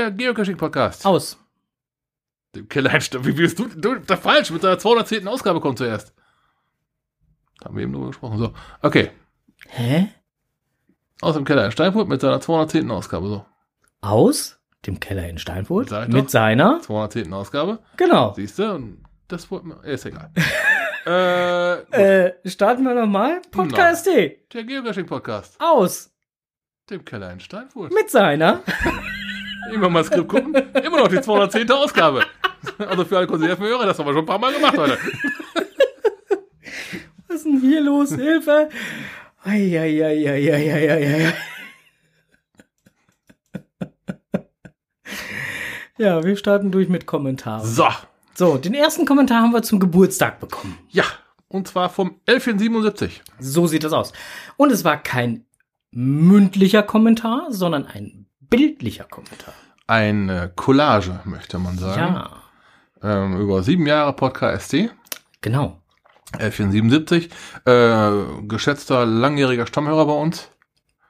Der Geocaching-Podcast. Aus. Dem Keller in Steinfurt. Wie willst du, du, da falsch, mit der 210. Ausgabe kommt zuerst. Haben wir eben drüber gesprochen. So, okay. Hä? Aus dem Keller in Steinfurt mit seiner 210. Ausgabe. So, Aus dem Keller in Steinfurt mit doch. seiner. 210. Ausgabe. Genau. Siehst du? Und das wollte mir. Ist egal. äh. Äh, starten wir nochmal. Podcast D. der Geocaching-Podcast. Aus Dem Keller in Steinfurt. mit seiner. Immer mal Skript gucken. Immer noch die 210. Ausgabe. Also für alle Konservenhörer, das haben wir schon ein paar Mal gemacht heute. Was ist denn hier los? Hilfe! Eieieiei. Ja, wir starten durch mit Kommentaren. So. So, den ersten Kommentar haben wir zum Geburtstag bekommen. Ja. Und zwar vom 1177. So sieht das aus. Und es war kein mündlicher Kommentar, sondern ein bildlicher Kommentar. Eine Collage, möchte man sagen. Ja, Ähm, über sieben Jahre Podcast ST. genau. 1177. Äh, geschätzter langjähriger Stammhörer bei uns.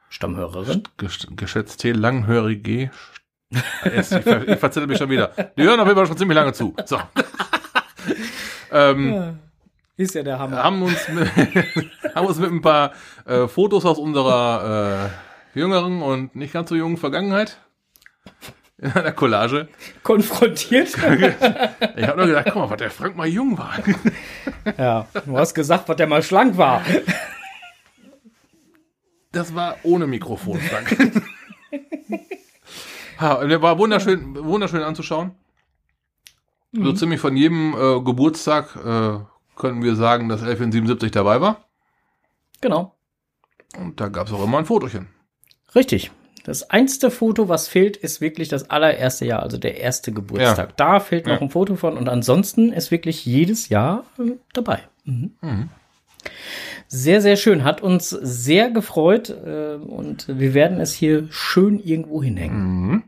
Stammhörerin. Gesch geschätzte langhörige. Ich, ver ich verzettel mich schon wieder. Die hören auf jeden Fall schon ziemlich lange zu. So. ähm, Ja, ist ja der Hammer. haben uns mit, haben uns mit ein paar äh, Fotos aus unserer äh, jüngeren und nicht ganz so jungen Vergangenheit in einer Collage. Konfrontiert. Ich habe nur gedacht, guck mal, was der Frank mal jung war. ja, du hast gesagt, was der mal schlank war. Das war ohne Mikrofon, Frank. ha, und der war wunderschön, wunderschön anzuschauen. So ziemlich von jedem äh, Geburtstag äh, können wir sagen, dass 1177 dabei war. Genau. Und da gab es auch immer ein Fotochen. Richtig. Das einzige Foto, was fehlt, ist wirklich das allererste Jahr, also der erste Geburtstag. Da fehlt noch Ja. ein Foto von und ansonsten ist wirklich jedes Jahr äh, dabei. Mhm. Sehr, sehr schön. Hat uns sehr gefreut äh, und wir werden es hier schön irgendwo hinhängen. Mhm.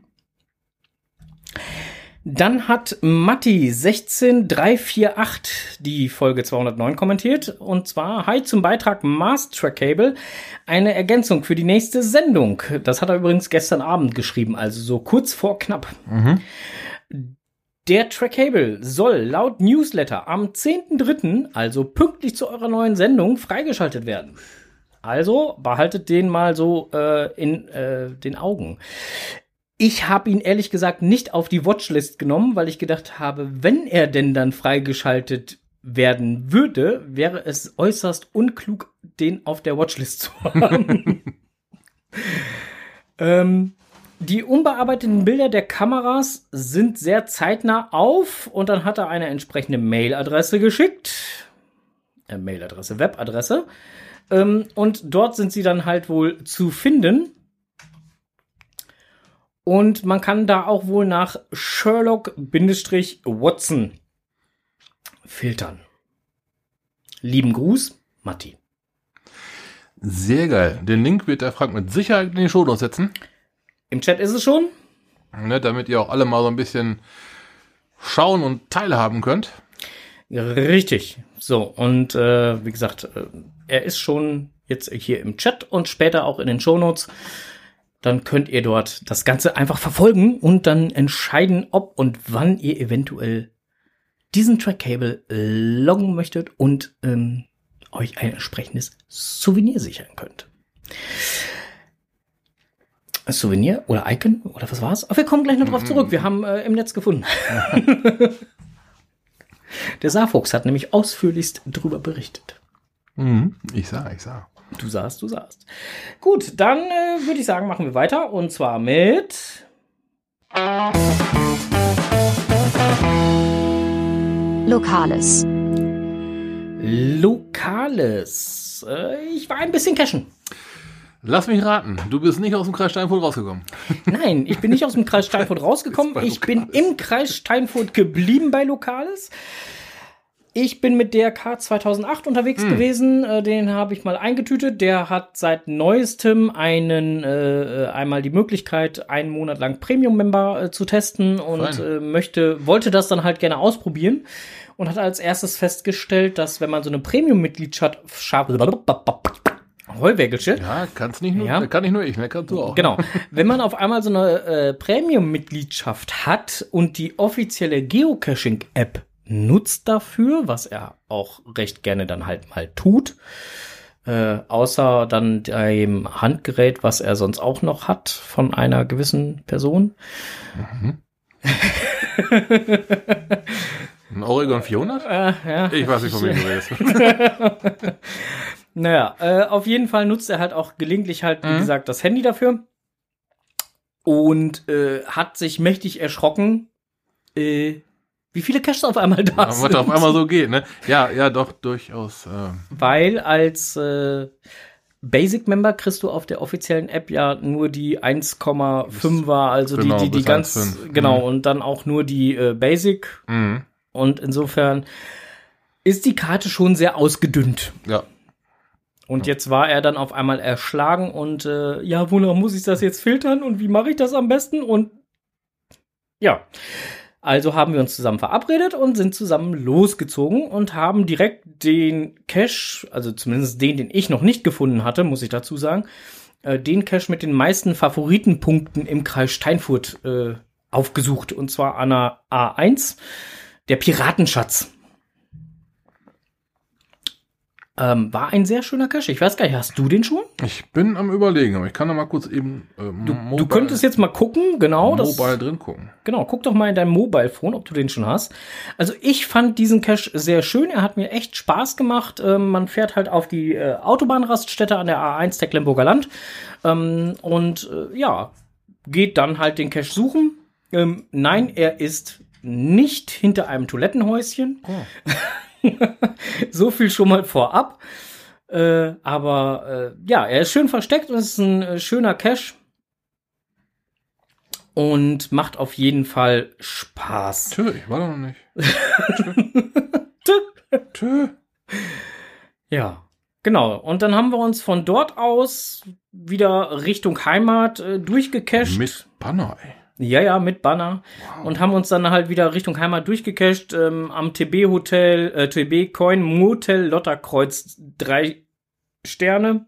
Dann hat Matti 16348 die Folge 209 kommentiert und zwar Hi zum Beitrag Mars Track Cable, eine Ergänzung für die nächste Sendung. Das hat er übrigens gestern Abend geschrieben, also so kurz vor knapp. Der Trackable soll laut Newsletter am 10.3., also pünktlich zu eurer neuen Sendung, freigeschaltet werden. Also behaltet den mal so äh, in äh, den Augen. Ich habe ihn ehrlich gesagt nicht auf die Watchlist genommen, weil ich gedacht habe, wenn er denn dann freigeschaltet werden würde, wäre es äußerst unklug, den auf der Watchlist zu haben. ähm, die unbearbeiteten Bilder der Kameras sind sehr zeitnah auf und dann hat er eine entsprechende Mailadresse geschickt. Äh, Mailadresse, Webadresse. Ähm, und dort sind sie dann halt wohl zu finden. Und man kann da auch wohl nach Sherlock-Watson filtern. Lieben Gruß, Matti. Sehr geil. Den Link wird der Frank mit Sicherheit in die Show setzen, Im Chat ist es schon. ne, damit ihr auch alle mal so ein bisschen schauen und teilhaben könnt. Richtig. So, und äh, wie gesagt, äh, er ist schon jetzt hier im Chat und später auch in den Shownotes. Dann könnt ihr dort das Ganze einfach verfolgen und dann entscheiden, ob und wann ihr eventuell diesen Trackcable loggen möchtet und ähm, euch ein entsprechendes Souvenir sichern könnt. Souvenir oder Icon oder was war's? Aber wir kommen gleich noch drauf zurück. Wir haben äh, im Netz gefunden. Der Saarfuchs hat nämlich ausführlichst drüber berichtet. Mhm. Ich sah, ich sah. Du sahst, du sahst. Gut, dann äh, würde ich sagen, machen wir weiter. Und zwar mit. Lokales. Lokales. Äh, ich war ein bisschen cashen. Lass mich raten, du bist nicht aus dem Kreis Steinfurt rausgekommen. Nein, ich bin nicht aus dem Kreis Steinfurt rausgekommen. Ich bin im Kreis Steinfurt geblieben bei Lokales. Ich bin mit der K 2008 unterwegs Hm. gewesen. Äh, Den habe ich mal eingetütet. Der hat seit neuestem einen äh, einmal die Möglichkeit, einen Monat lang Premium-Member äh, zu testen und äh, möchte wollte das dann halt gerne ausprobieren und hat als erstes festgestellt, dass wenn man so eine Premium-Mitgliedschaft Heuwägelsche. Ja, kannst nicht nur, Ja. kann nicht nur ich, ne? Kannst du auch. Genau. Wenn man auf einmal so eine äh, Premium-Mitgliedschaft hat und die offizielle Geocaching-App nutzt dafür, was er auch recht gerne dann halt mal tut, äh, außer dann dem Handgerät, was er sonst auch noch hat von einer gewissen Person. Ein Oregon 400? Äh, ja. Ich weiß nicht, von wem du redest. Naja, äh, auf jeden Fall nutzt er halt auch gelegentlich halt, wie gesagt, das Handy dafür. Und äh, hat sich mächtig erschrocken, äh, wie viele Caches auf einmal da Was sind. da auf einmal so geht, ne? Ja, ja, doch, durchaus. Äh, Weil als äh, Basic-Member kriegst du auf der offiziellen App ja nur die 1,5 war, also Genau, die, die, die ganz, 1,5. genau, Mhm. und dann auch nur die äh, Basic. mhm. Und insofern ist die Karte schon sehr ausgedünnt. Ja. Und jetzt war er dann auf einmal erschlagen und äh, ja, wonach muss ich das jetzt filtern und wie mache ich das am besten? Und ja, also haben wir uns zusammen verabredet und sind zusammen losgezogen und haben direkt den Cache, also zumindest den, den ich noch nicht gefunden hatte, muss ich dazu sagen, äh, den Cache mit den meisten Favoritenpunkten im Kreis Steinfurt äh, aufgesucht. Und zwar an der A1, der Piratenschatz. Ähm, war ein sehr schöner Cache. Ich weiß gar nicht, hast du den schon? Ich bin am überlegen, aber ich kann da mal kurz eben äh, Du, du könntest jetzt mal gucken, genau. Das, Mobile drin gucken. Genau, guck doch mal in deinem Mobile Phone, ob du den schon hast. Also ich fand diesen Cache sehr schön. Er hat mir echt Spaß gemacht. Ähm, man fährt halt auf die äh, Autobahnraststätte an der A1 Tecklenburger Land ähm, und äh, ja, geht dann halt den Cache suchen. Ähm, nein, er ist nicht hinter einem Toilettenhäuschen. so viel schon mal vorab. Äh, aber äh, ja, er ist schön versteckt und ist ein äh, schöner Cache. Und macht auf jeden Fall Spaß. Tö, ich war da noch nicht. Tö. Ja, genau. Und dann haben wir uns von dort aus wieder Richtung Heimat äh, durchgecached. Mit Banner, ey. Ja, ja, mit Banner. Und haben uns dann halt wieder Richtung Heimat durchgecached ähm, am TB Hotel, äh, TB Coin Motel Lotterkreuz drei Sterne.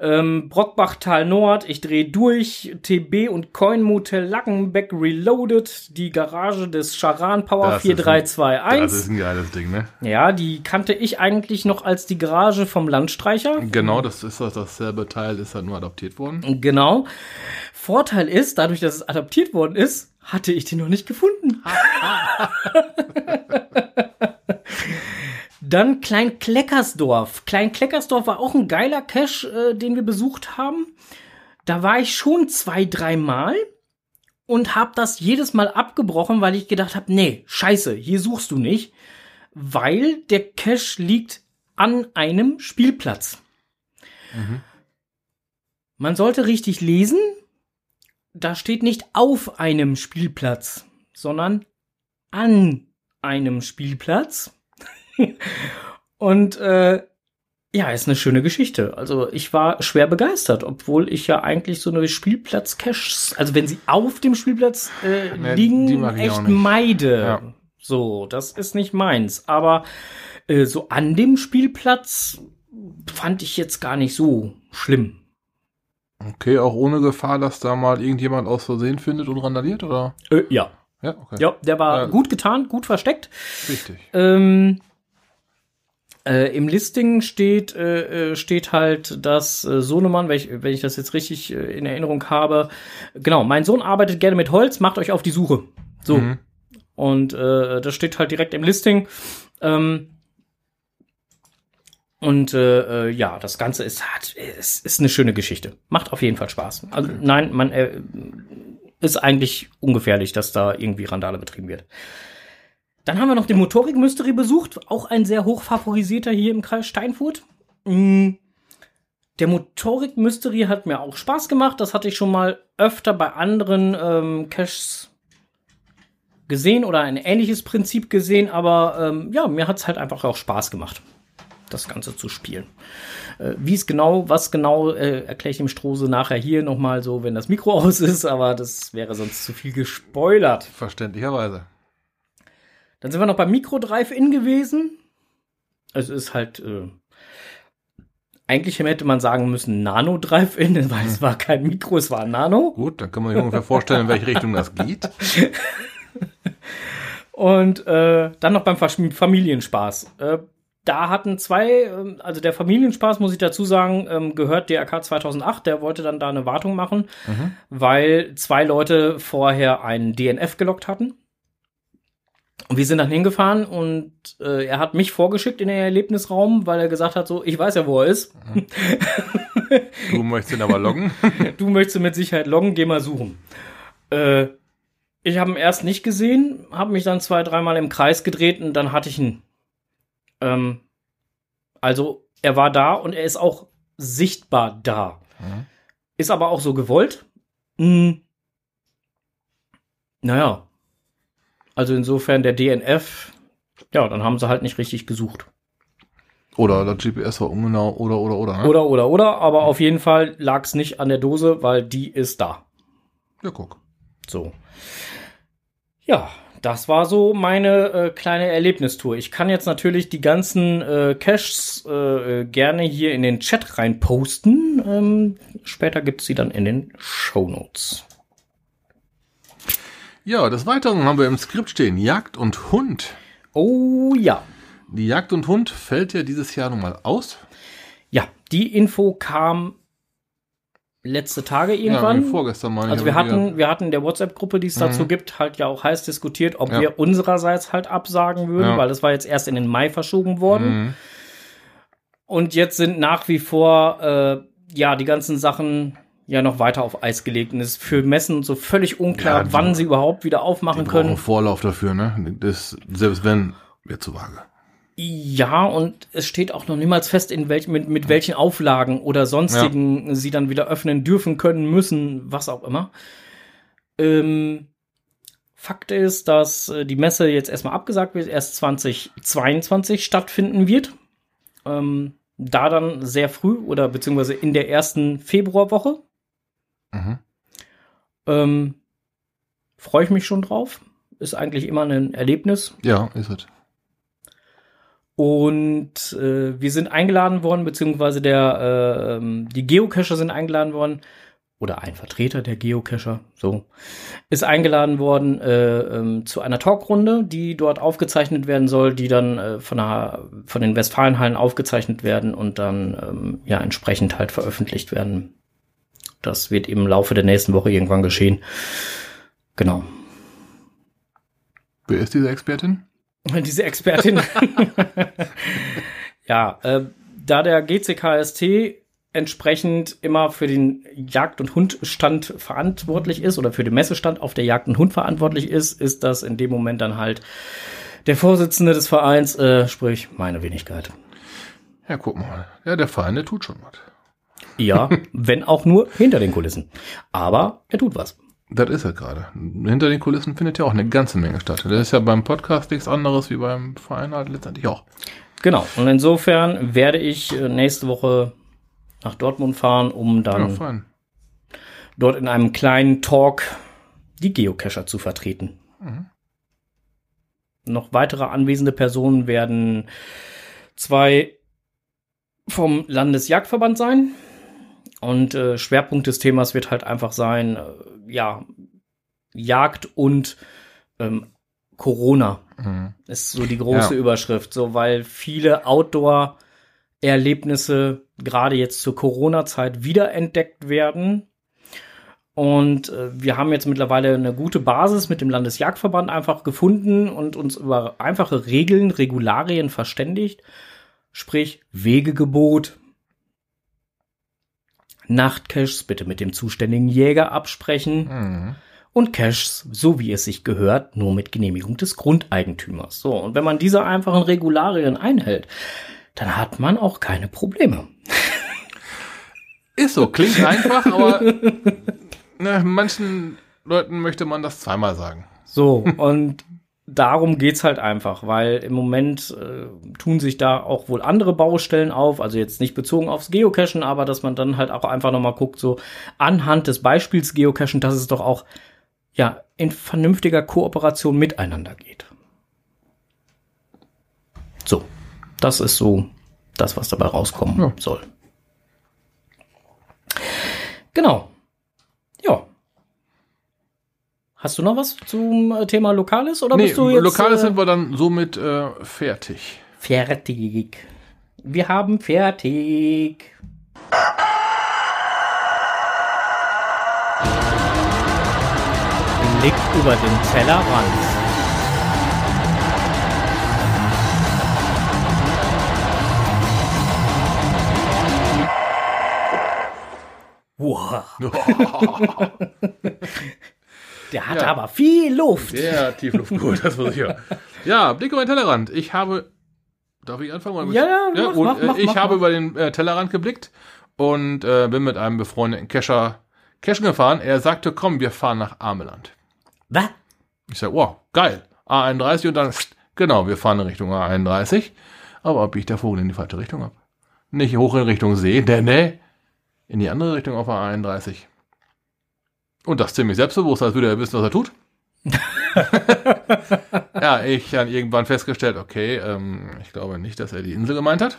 Ähm, Brockbachtal Nord, ich drehe durch, TB und Coin Motel Lackenbeck Reloaded, die Garage des Charan Power Das ist ein- 4321. Das ist ein geiles Ding, ne? Ja, die kannte ich eigentlich noch als die Garage vom Landstreicher. Genau, das ist das, dasselbe Teil, ist halt nur adaptiert worden. Genau. Vorteil ist, dadurch, dass es adaptiert worden ist, hatte ich den noch nicht gefunden. Dann Klein Kleckersdorf. Klein Kleckersdorf war auch ein geiler Cache, äh, den wir besucht haben. Da war ich schon zwei, dreimal und habe das jedes Mal abgebrochen, weil ich gedacht habe, nee, scheiße, hier suchst du nicht, weil der Cache liegt an einem Spielplatz. Man sollte richtig lesen. Da steht nicht auf einem Spielplatz, sondern an einem Spielplatz. Und äh, ja, ist eine schöne Geschichte. Also ich war schwer begeistert, obwohl ich ja eigentlich so eine Spielplatz-Caches, also wenn sie auf dem Spielplatz äh, Nee, liegen, echt meide. Ja. So, das ist nicht meins. Aber äh, so an dem Spielplatz fand ich jetzt gar nicht so schlimm. Okay, auch ohne Gefahr, dass da mal irgendjemand aus Versehen findet und randaliert, oder? Äh, ja. Ja, okay. Ja, der war Ja. gut getan, gut versteckt. Richtig. Ähm, äh, Im Listing steht, äh, äh, steht halt, dass äh, Sohnemann, wenn ich, wenn ich das jetzt richtig äh, in Erinnerung habe, genau, mein Sohn arbeitet gerne mit Holz, macht euch auf die Suche. So. Mhm. Und äh, das steht halt direkt im Listing. Ähm, und äh, äh, ja, das Ganze ist, hat, ist, ist eine schöne Geschichte. Macht auf jeden Fall Spaß. Also nein, man äh, ist eigentlich ungefährlich, dass da irgendwie Randale betrieben wird. Dann haben wir noch den Motorik Mystery besucht, auch ein sehr hoch favorisierter hier im Kreis Steinfurt. Mm, Der Motorik Mystery hat mir auch Spaß gemacht. Das hatte ich schon mal öfter bei anderen ähm, Caches gesehen oder ein ähnliches Prinzip gesehen, aber ähm, ja, mir hat es halt einfach auch Spaß gemacht, das Ganze zu spielen. Äh, Wie es genau, was genau, äh, erkläre ich dem Strose nachher hier nochmal so, wenn das Mikro aus ist, aber das wäre sonst zu viel gespoilert. Verständlicherweise. Dann sind wir noch beim Mikro Drive-In gewesen. Es ist halt äh, Eigentlich hätte man sagen müssen Nano Drive-In, weil es war kein Mikro, es war ein Nano. Gut, dann kann man sich ungefähr vorstellen, in welche Richtung das geht. Und äh, dann noch beim Versch- Familienspaß. Äh, da hatten zwei, ähm, also der Familienspaß, muss ich dazu sagen, ähm, gehört DRK 2008. Der wollte dann da eine Wartung machen, weil zwei Leute vorher einen DNF gelockt hatten. Und wir sind dann hingefahren und äh, er hat mich vorgeschickt in den Erlebnisraum, weil er gesagt hat, so, ich weiß ja, wo er ist. Du möchtest ihn aber loggen. Du möchtest mit Sicherheit loggen, geh mal suchen. Äh, ich habe ihn erst nicht gesehen, habe mich dann zwei, dreimal im Kreis gedreht und dann hatte ich ihn. Ähm, also er war da und er ist auch sichtbar da. Mhm. Ist aber auch so gewollt. Hm. Naja. Also insofern der DNF, ja, dann haben sie halt nicht richtig gesucht. Oder das GPS war ungenau, oder, oder, oder. Ne? Oder, oder, oder, aber auf jeden Fall lag es nicht an der Dose, weil die ist da. Ja, guck. So. Ja, das war so meine äh, kleine Erlebnistour. Ich kann jetzt natürlich die ganzen äh, Caches äh, äh, gerne hier in den Chat rein posten. Ähm, später gibt's sie dann in den Show Notes. Ja, des Weiteren haben wir im Skript stehen Jagd und Hund. Oh ja. Die Jagd und Hund fällt ja dieses Jahr nun mal aus. Ja, die Info kam letzte Tage irgendwann. Ja, vorgestern mal. Also wir hatten, wir hatten in der WhatsApp-Gruppe, die es dazu gibt, halt ja auch heiß diskutiert, ob Ja. wir unsererseits halt absagen würden, Ja. weil es war jetzt erst in den Mai verschoben worden. Mhm. Und jetzt sind nach wie vor äh, ja die ganzen Sachen ja noch weiter auf Eis gelegt und es ist für Messen so völlig unklar, Ja, die- wann sie überhaupt wieder aufmachen Die können. Vorlauf dafür, ne? Das, selbst wenn, wird zu vage. Ja, und es steht auch noch niemals fest, in welch, mit, mit welchen Auflagen oder sonstigen sie dann wieder öffnen dürfen, können, müssen, was auch immer. Ähm, Fakt ist, dass äh, die Messe jetzt erstmal abgesagt wird, erst 2022 stattfinden wird. Ähm, da dann sehr früh oder beziehungsweise in der ersten Februarwoche. Mhm. Ähm, Freue ich mich schon drauf. Ist eigentlich immer ein Erlebnis. Ja, ist es. Und äh, wir sind eingeladen worden, beziehungsweise der, äh, ähm, die Geocacher sind eingeladen worden, oder ein Vertreter der Geocacher, so, ist eingeladen worden äh, ähm, zu einer Talkrunde, die dort aufgezeichnet werden soll, die dann äh, von, der, von den Westfalenhallen aufgezeichnet werden und dann ähm, ja entsprechend halt veröffentlicht werden. Das wird im Laufe der nächsten Woche irgendwann geschehen. Genau. Wer ist diese Expertin? Diese Expertin. ja, äh, da der GCKST entsprechend immer für den Jagd- und Hundstand verantwortlich ist oder für den Messestand auf der Jagd und Hund verantwortlich ist, ist das in dem Moment dann halt der Vorsitzende des Vereins, äh, sprich meine Wenigkeit. Ja, guck mal. Ja, der Verein, der tut schon was. Ja, wenn auch nur hinter den Kulissen. Aber er tut was. Das ist er gerade. Hinter den Kulissen findet ja auch eine ganze Menge statt. Das ist ja beim Podcast nichts anderes wie beim Verein halt letztendlich auch. Genau. Und insofern werde ich äh, nächste Woche nach Dortmund fahren, um Ja, dann fein. dort in einem kleinen Talk die Geocacher zu vertreten. Mhm. Noch weitere anwesende Personen werden zwei vom Landesjagdverband sein. Und äh, Schwerpunkt des Themas wird halt einfach sein, äh, ja, Jagd und ähm, Corona Mhm. ist so die große Ja. Überschrift, so weil viele Outdoor-Erlebnisse gerade jetzt zur Corona-Zeit wiederentdeckt werden. Und äh, wir haben jetzt mittlerweile eine gute Basis mit dem Landesjagdverband einfach gefunden und uns über einfache Regeln, Regularien verständigt. Sprich, Wegegebot, Nachtcaches bitte mit dem zuständigen Jäger absprechen Mhm. und Caches, so wie es sich gehört, nur mit Genehmigung des Grundeigentümers. So, und wenn man diese einfachen Regularien einhält, dann hat man auch keine Probleme. Ist so, klingt einfach, aber ne, manchen Leuten möchte man das zweimal sagen. So, und darum geht's halt einfach, weil im Moment äh, tun sich da auch wohl andere Baustellen auf, also jetzt nicht bezogen aufs Geocachen, aber dass man dann halt auch einfach nochmal guckt, so anhand des Beispiels Geocachen, dass es doch auch ja in vernünftiger Kooperation miteinander geht. So, das ist so das, was dabei rauskommen ja. soll. Genau. Hast du noch was zum äh, Thema Lokales oder Nee, bist du jetzt Lokales äh, sind wir dann somit äh, fertig. fertig? Wir haben fertig. Blick über den Tellerrand. Wow. Der hatte Ja. aber viel Luft. Der Tiefluftgut, das muss ich ja. Ja, Blick über den Tellerrand. Ich habe. Darf ich anfangen? Oder Ja, ja, mach, und, mach, mach, ich mach, habe über den äh, Tellerrand geblickt und äh, bin mit einem befreundeten Kescher Cashen gefahren. Er sagte, komm, wir fahren nach Ameland. Was? Ich sage, wow, geil. A31 und dann, genau, wir fahren in Richtung A31. Aber ob ich der Vogel in die falsche Richtung ab? Nicht hoch in Richtung See, denn ne, in die andere Richtung auf A31. Und das ziemlich selbstbewusst, als würde er wissen, was er tut. ja, ich dann irgendwann festgestellt, okay, ähm, ich glaube nicht, dass er die Insel gemeint hat.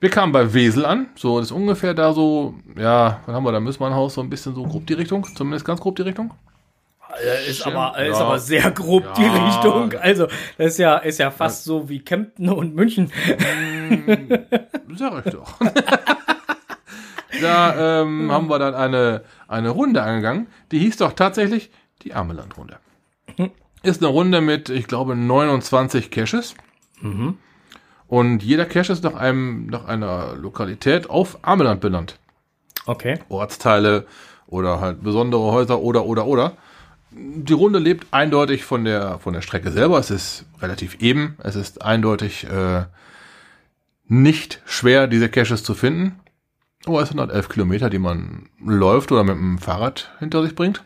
Wir kamen bei Wesel an, so das ist ungefähr da so, ja, was haben wir da, Müssmannhaus, so ein bisschen so grob die Richtung, zumindest ganz grob die Richtung. Ist aber, ist ja. aber sehr grob die Ja. Richtung. Also, das ist ja, ist ja fast so wie Kempten und München. Sag ich doch. da ähm, haben wir dann eine, eine Runde angegangen, die hieß doch tatsächlich die Ameland-Runde. Ist eine Runde mit, ich glaube, 29 Caches. Und jeder Cache ist nach, einem, nach einer Lokalität auf Ameland benannt. Okay. Ortsteile oder halt besondere Häuser oder oder oder. Die Runde lebt eindeutig von der von der Strecke selber. Es ist relativ eben. Es ist eindeutig äh, nicht schwer, diese Caches zu finden. Aber es sind halt elf Kilometer, die man läuft oder mit dem Fahrrad hinter sich bringt.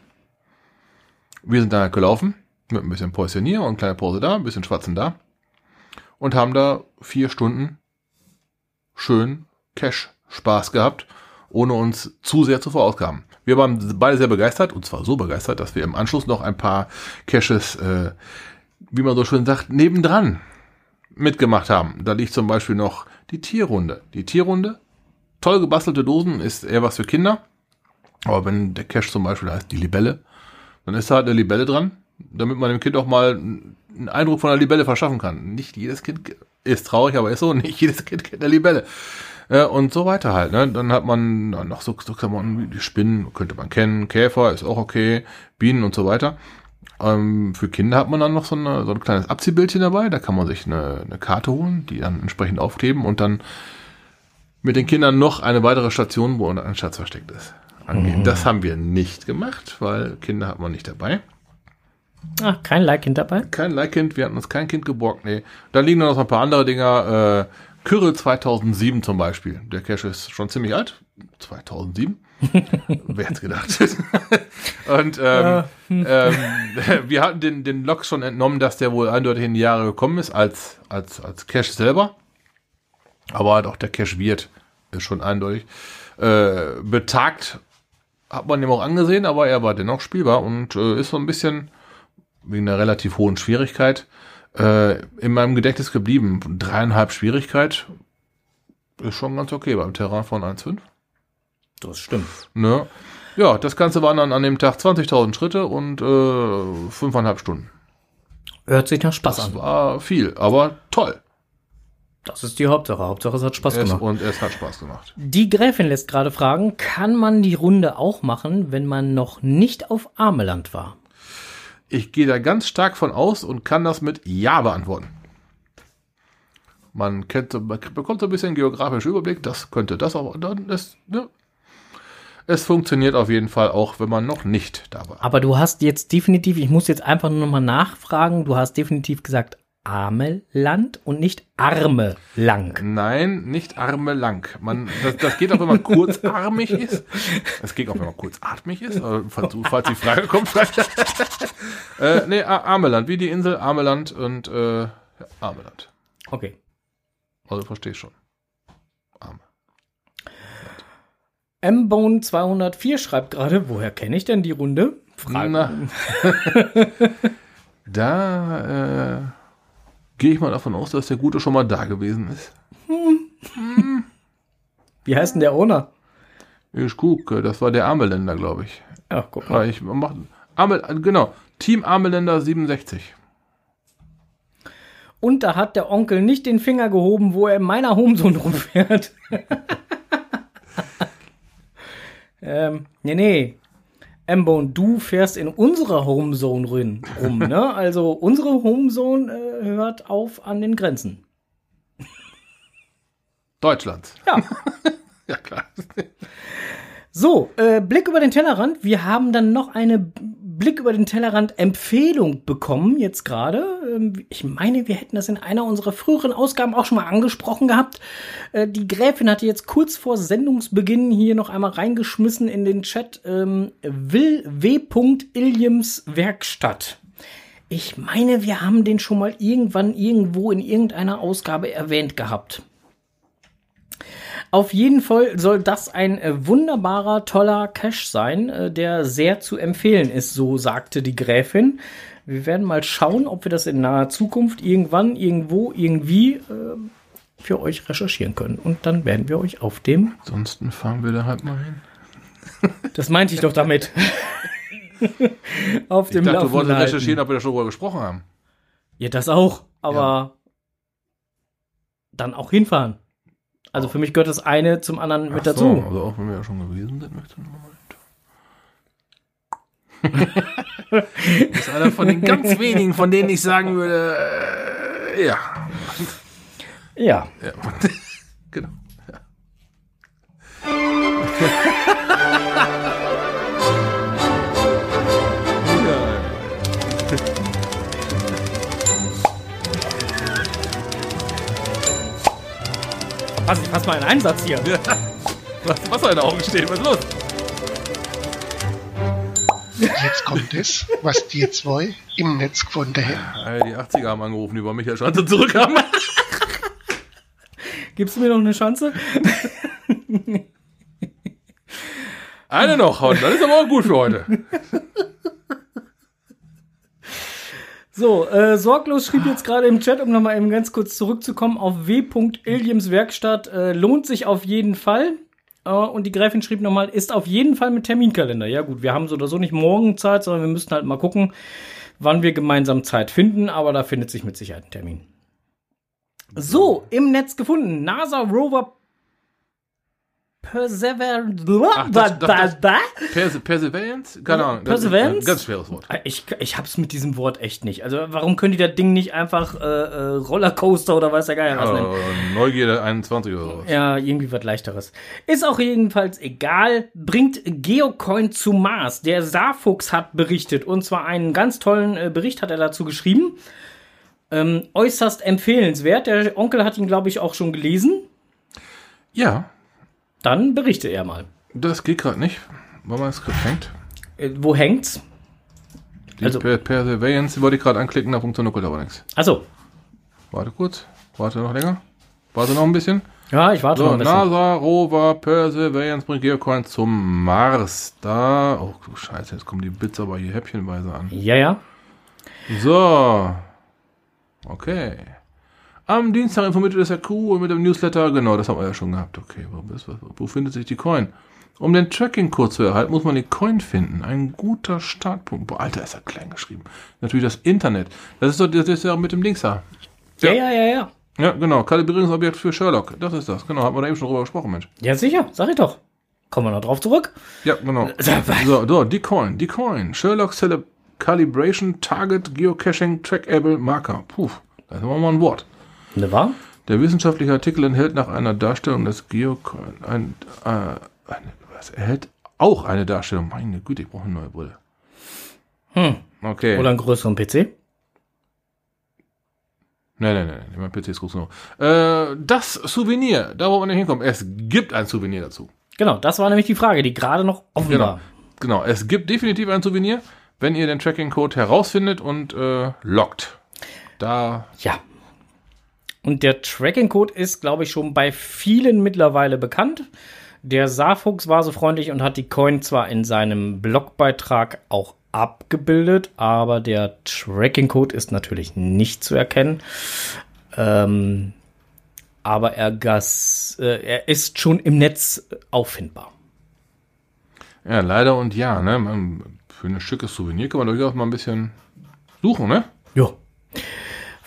Wir sind halt gelaufen mit ein bisschen Päuschen hier und kleine Pause da, ein bisschen Schwatzen da und haben da vier Stunden schön Cash-Spaß gehabt, ohne uns zu sehr zu verausgaben. Wir waren beide sehr begeistert, und zwar so begeistert, dass wir im Anschluss noch ein paar Caches, äh, wie man so schön sagt, nebendran mitgemacht haben. Da liegt zum Beispiel noch die Tierrunde. Die Tierrunde, toll gebastelte Dosen, ist eher was für Kinder. Aber wenn der Cache zum Beispiel heißt die Libelle, dann ist da halt eine Libelle dran, damit man dem Kind auch mal einen Eindruck von einer Libelle verschaffen kann. Nicht jedes Kind ist traurig, aber ist so, nicht jedes Kind kennt eine Libelle. Ja, und so weiter halt. Ne? Dann hat man noch so, so Klamotten wie die Spinnen, könnte man kennen, Käfer ist auch okay, Bienen und so weiter. Ähm, für Kinder hat man dann noch so, eine, so ein kleines Abziehbildchen dabei, da kann man sich eine, eine Karte holen, die dann entsprechend aufkleben und dann mit den Kindern noch eine weitere Station, wo ein Schatz versteckt ist, angehen. Das haben wir nicht gemacht, weil Kinder hat man nicht dabei. Ah, kein Like-Kind dabei. Kein Leihkind, wir hatten uns kein Kind geborgt, nee. Da liegen noch ein paar andere Dinger. Äh, Kyrre 2007 zum Beispiel. Der Cache ist schon ziemlich alt. 2007. Wer hätte gedacht? Und ähm, ähm, wir hatten den, den Log schon entnommen, dass der wohl eindeutig in die Jahre gekommen ist, als, als, als Cache selber. Aber halt auch der Cache wird ist schon eindeutig. Äh, betagt hat man ihm auch angesehen, aber er war dennoch spielbar und äh, ist so ein bisschen wegen einer relativ hohen Schwierigkeit äh, in meinem Gedächtnis geblieben. Dreieinhalb Schwierigkeit ist schon ganz okay beim Terrain von 1,5. Das stimmt. Ne? Ja, das Ganze waren dann an dem Tag 20.000 Schritte und äh, fünfeinhalb Stunden. Hört sich nach Spaß Das an. war viel, aber toll. Das ist die Hauptsache. Hauptsache, es hat Spaß Es, gemacht. und es hat Spaß gemacht. Die Gräfin lässt gerade fragen, kann man die Runde auch machen, wenn man noch nicht auf Ameland war? Ich gehe da ganz stark von aus und kann das mit Ja beantworten. Man, kennt, man bekommt so ein bisschen geografischen Überblick, das könnte das auch. Dann ist, ne? Es funktioniert auf jeden Fall auch, wenn man noch nicht da war. Aber du hast jetzt definitiv, ich muss jetzt einfach nur noch mal nachfragen, du hast definitiv gesagt Ameland und nicht Arme lang. Nein, nicht Arme lang. Man, das, das geht auch, wenn man kurzarmig ist. Das geht auch, wenn man kurzatmig ist. Aber Falls, falls die Frage kommt, äh, nee, A- Armeland, wie die Insel Armeland und äh, ja, Armeland. Okay. Also verstehe ich schon. Arme. M-Bone 204 schreibt gerade, woher kenne ich denn die Runde? Frage. Da äh, gehe ich mal davon aus, dass der Gute schon mal da gewesen ist. Wie heißt denn der Owner? Ich gucke, das war der Armeländer, glaube ich. Ja, guck mal. Weil ich mach, Armel, genau, Team Armeländer 67. Und da hat der Onkel nicht den Finger gehoben, wo er in meiner Homezone rumfährt. ähm, nee, nee. Mbone, du fährst in unserer Homezone rin- rum, ne? Also unsere Homezone äh, hört auf an den Grenzen. Deutschland. Ja. Ja, klar. So, äh, Blick über den Tellerrand. Wir haben dann noch eine Blick über den Tellerrand Empfehlung bekommen, jetzt gerade. Ähm, ich meine, wir hätten das in einer unserer früheren Ausgaben auch schon mal angesprochen gehabt. Äh, die Gräfin hatte jetzt kurz vor Sendungsbeginn hier noch einmal reingeschmissen in den Chat. Ähm, Will W. Illiams Werkstatt. Ich meine, wir haben den schon mal irgendwann irgendwo in irgendeiner Ausgabe erwähnt gehabt. Auf jeden Fall soll das ein äh, wunderbarer, toller Cache sein, äh, der sehr zu empfehlen ist, so sagte die Gräfin. Wir werden mal schauen, ob wir das in naher Zukunft irgendwann, irgendwo, irgendwie äh, für euch recherchieren können. Und dann werden wir euch auf dem. Ansonsten fahren wir da halt mal hin. Das meinte ich doch damit. auf Ich dem dachte, du wolltest recherchieren, ob wir da schon drüber gesprochen haben. Ja, das auch. Aber dann auch hinfahren. Also für mich gehört das eine zum anderen mit Ach dazu. So, also auch wenn wir ja schon gewesen sind, möchte ich nochmal mit. Das ist einer von den ganz wenigen, von denen ich sagen würde, äh, ja. Ja. ja. genau. Pass, pass mal einen Einsatz hier. Was Wasser in den Augen steht, was ist los? Jetzt kommt es, was die zwei im Netz gefunden haben. Die 80er haben angerufen, die über Michael Schanze zurückhaben. Gibst du mir noch eine Chance? Eine noch, Hon, das ist aber auch gut für heute. So, äh, Sorglos schrieb jetzt gerade im Chat, um nochmal eben ganz kurz zurückzukommen, auf w. Werkstatt. Äh, lohnt sich auf jeden Fall. Äh, und die Gräfin schrieb nochmal, ist auf jeden Fall mit Terminkalender. Ja gut, wir haben so oder so nicht morgen Zeit, sondern wir müssen halt mal gucken, wann wir gemeinsam Zeit finden. Aber da findet sich mit Sicherheit ein Termin. So, im Netz gefunden. NASA Rover Perseverance. Ach, das- das- Perse Perseverance? Keine Ahnung. Perseverance? Ganz schweres Wort. Ich, ich hab's mit diesem Wort echt nicht. Also, warum können die das Ding nicht einfach äh, äh, Rollercoaster oder weiß der Geier was nennen? Neugierde 21 oder sowas. Ja, irgendwie was leichteres. Ist auch jedenfalls egal. Bringt Geocoin zu Mars. Der Saarfuchs hat berichtet. Und zwar einen ganz tollen äh, Bericht hat er dazu geschrieben. Ähm, äußerst empfehlenswert. Der Onkel hat ihn, glaube ich, auch schon gelesen. Ja, Dann berichte er mal. das geht gerade nicht, weil mein Skript hängt. Äh, wo hängt's? Die Also- per Perseverance wollte ich gerade anklicken, da funktioniert aber nichts. Achso. Warte kurz. Warte noch länger. Warte noch ein bisschen. Ja, ich warte noch So, ein bisschen. NASA Rover Perseverance bringt Geocoin zum Mars. Da. Oh, du Scheiße, jetzt kommen die Bits aber hier häppchenweise an. Ja, ja. So. Okay. Am Dienstag informierte das und mit dem Newsletter, genau, das haben wir ja schon gehabt. Okay, wo, ist, wo findet sich die Coin? Um den Tracking-Code zu erhalten, muss man die Coin finden. Ein guter Startpunkt. Boah, Alter, ist er klein geschrieben. Natürlich das Internet. Das ist doch das ist ja mit dem Dings da. Ja, Ja. ja, ja, ja. Ja, genau. Kalibrierungsobjekt für Sherlock. Das ist das. Genau, haben wir da eben schon drüber gesprochen, Mensch. Ja, sicher. Sag ich doch. Kommen wir noch drauf zurück. Ja, genau. So, so, die Coin, die Coin. Sherlock Cele Calibration Target Geocaching Trackable Marker. Puh, das ist mal ein Wort. Ne, wahr? Der wissenschaftliche Artikel enthält nach einer Darstellung des Geocoin ein, äh, eine, was erhält auch eine Darstellung. Meine Güte, ich brauche eine neue Brille. Hm. Okay. Oder einen größeren PC. Nein, nein, nein, nein, mein PC ist groß genug. Äh, das Souvenir, da wo wir nicht hinkommen. Es gibt ein Souvenir dazu. Genau, das war nämlich die Frage, die gerade noch offen Genau. war. Genau, es gibt definitiv ein Souvenir, wenn ihr den Tracking-Code herausfindet und äh, lockt. Da, Ja. Und der Tracking-Code ist, glaube ich, schon bei vielen mittlerweile bekannt. Der Saarfuchs war so freundlich und hat die Coin zwar in seinem Blogbeitrag auch abgebildet, aber der Tracking-Code ist natürlich nicht zu erkennen. Ähm, aber er, gas, äh, er ist schon im Netz auffindbar. Ja, leider und ja, ne? Man, für ein schickes Souvenir kann man durchaus mal ein bisschen suchen, ne? Ja.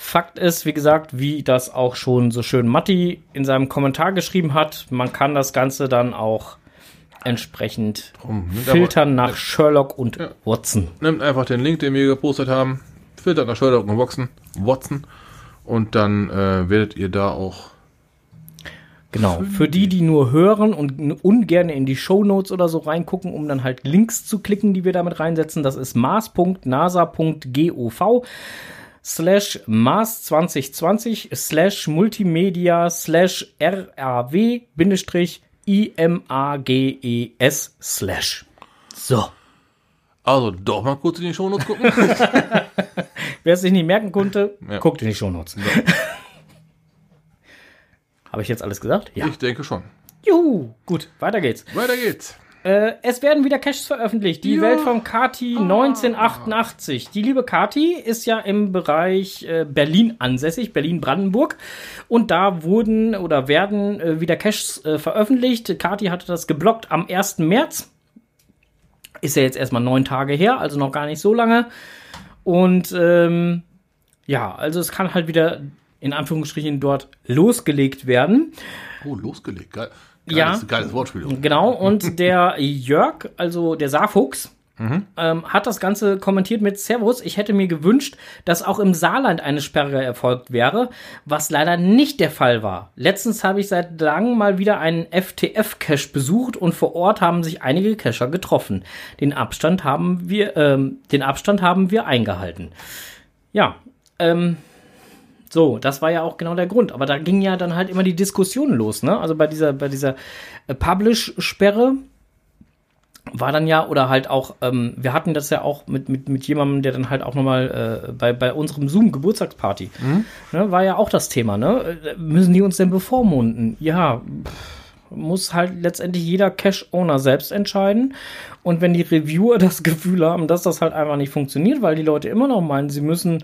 Fakt ist, wie gesagt, wie das auch schon so schön Matti in seinem Kommentar geschrieben hat, man kann das Ganze dann auch entsprechend Drum, filtern nach Sherlock und Ja. Watson. Nimmt einfach den Link, den wir gepostet haben, filtert nach Sherlock und Watson, Watson und dann äh, werdet ihr da auch. Genau. Für die, die nur hören und ungern in die Shownotes oder so reingucken, um dann halt Links zu klicken, die wir damit reinsetzen, das ist mars.nasa.gov slash mars 2020 slash multimedia slash raw bindestrich images slash. So. Also doch mal kurz in die Shownotes gucken. Wer es sich nicht merken konnte, Ja. guckt in die Shownotes. Habe ich jetzt alles gesagt? Ja. Ich denke schon. Juhu. Gut, weiter geht's. Weiter geht's. Äh, es werden wieder Caches veröffentlicht. Die Ja. Welt von Kati 1988. Die liebe Kati ist ja im Bereich äh, Berlin ansässig, Berlin-Brandenburg. Und da wurden oder werden äh, wieder Caches äh, veröffentlicht. Kati hatte das geblockt am 1. März. Ist ja jetzt erstmal neun Tage her, also noch gar nicht so lange. Und ähm, ja, also es kann halt wieder in Anführungsstrichen dort losgelegt werden. Oh, losgelegt. Geil. Ja. Geiles, geiles Wortspiel. Genau, und der Jörg, also der Saarfuchs, ähm, hat das Ganze kommentiert mit Servus. Ich hätte mir gewünscht, dass auch im Saarland eine Sperre erfolgt wäre, was leider nicht der Fall war. Letztens habe ich seit langem mal wieder einen FTF-Cache besucht und vor Ort haben sich einige Cacher getroffen. Den Abstand haben wir, ähm, den Abstand haben wir eingehalten. Ja, ähm, so, das war ja auch genau der Grund. Aber da ging ja dann halt immer die Diskussion los, ne? Also bei dieser, bei dieser äh, Publish-Sperre war dann ja, oder halt auch, ähm, wir hatten das ja auch mit, mit, mit jemandem, der dann halt auch nochmal äh, bei, bei unserem Zoom-Geburtstagsparty, ne, war ja auch das Thema, ne? Äh, Müssen die uns denn bevormunden? Ja, pff, muss halt letztendlich jeder Cache-Owner selbst entscheiden. Und wenn die Reviewer das Gefühl haben, dass das halt einfach nicht funktioniert, weil die Leute immer noch meinen, sie müssen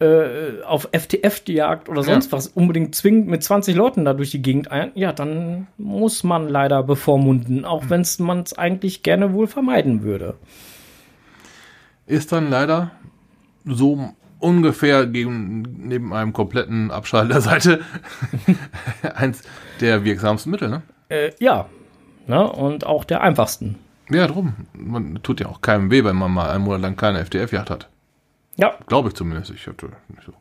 äh, auf FTF-Jagd oder sonst was unbedingt zwingend mit 20 Leuten da durch die Gegend ein, ja, dann muss man leider bevormunden, auch wenn man es eigentlich gerne wohl vermeiden würde. Ist dann leider so ungefähr gegen, neben einem kompletten Abschalten der Seite eins der wirksamsten Mittel, ne? Äh, ja, ne? und auch der einfachsten. Ja, drum. Man tut ja auch keinem weh, wenn man mal einen Monat lang keine FDF-Jagd hat. Ja, Glaube ich zumindest. Ich hatte nicht so.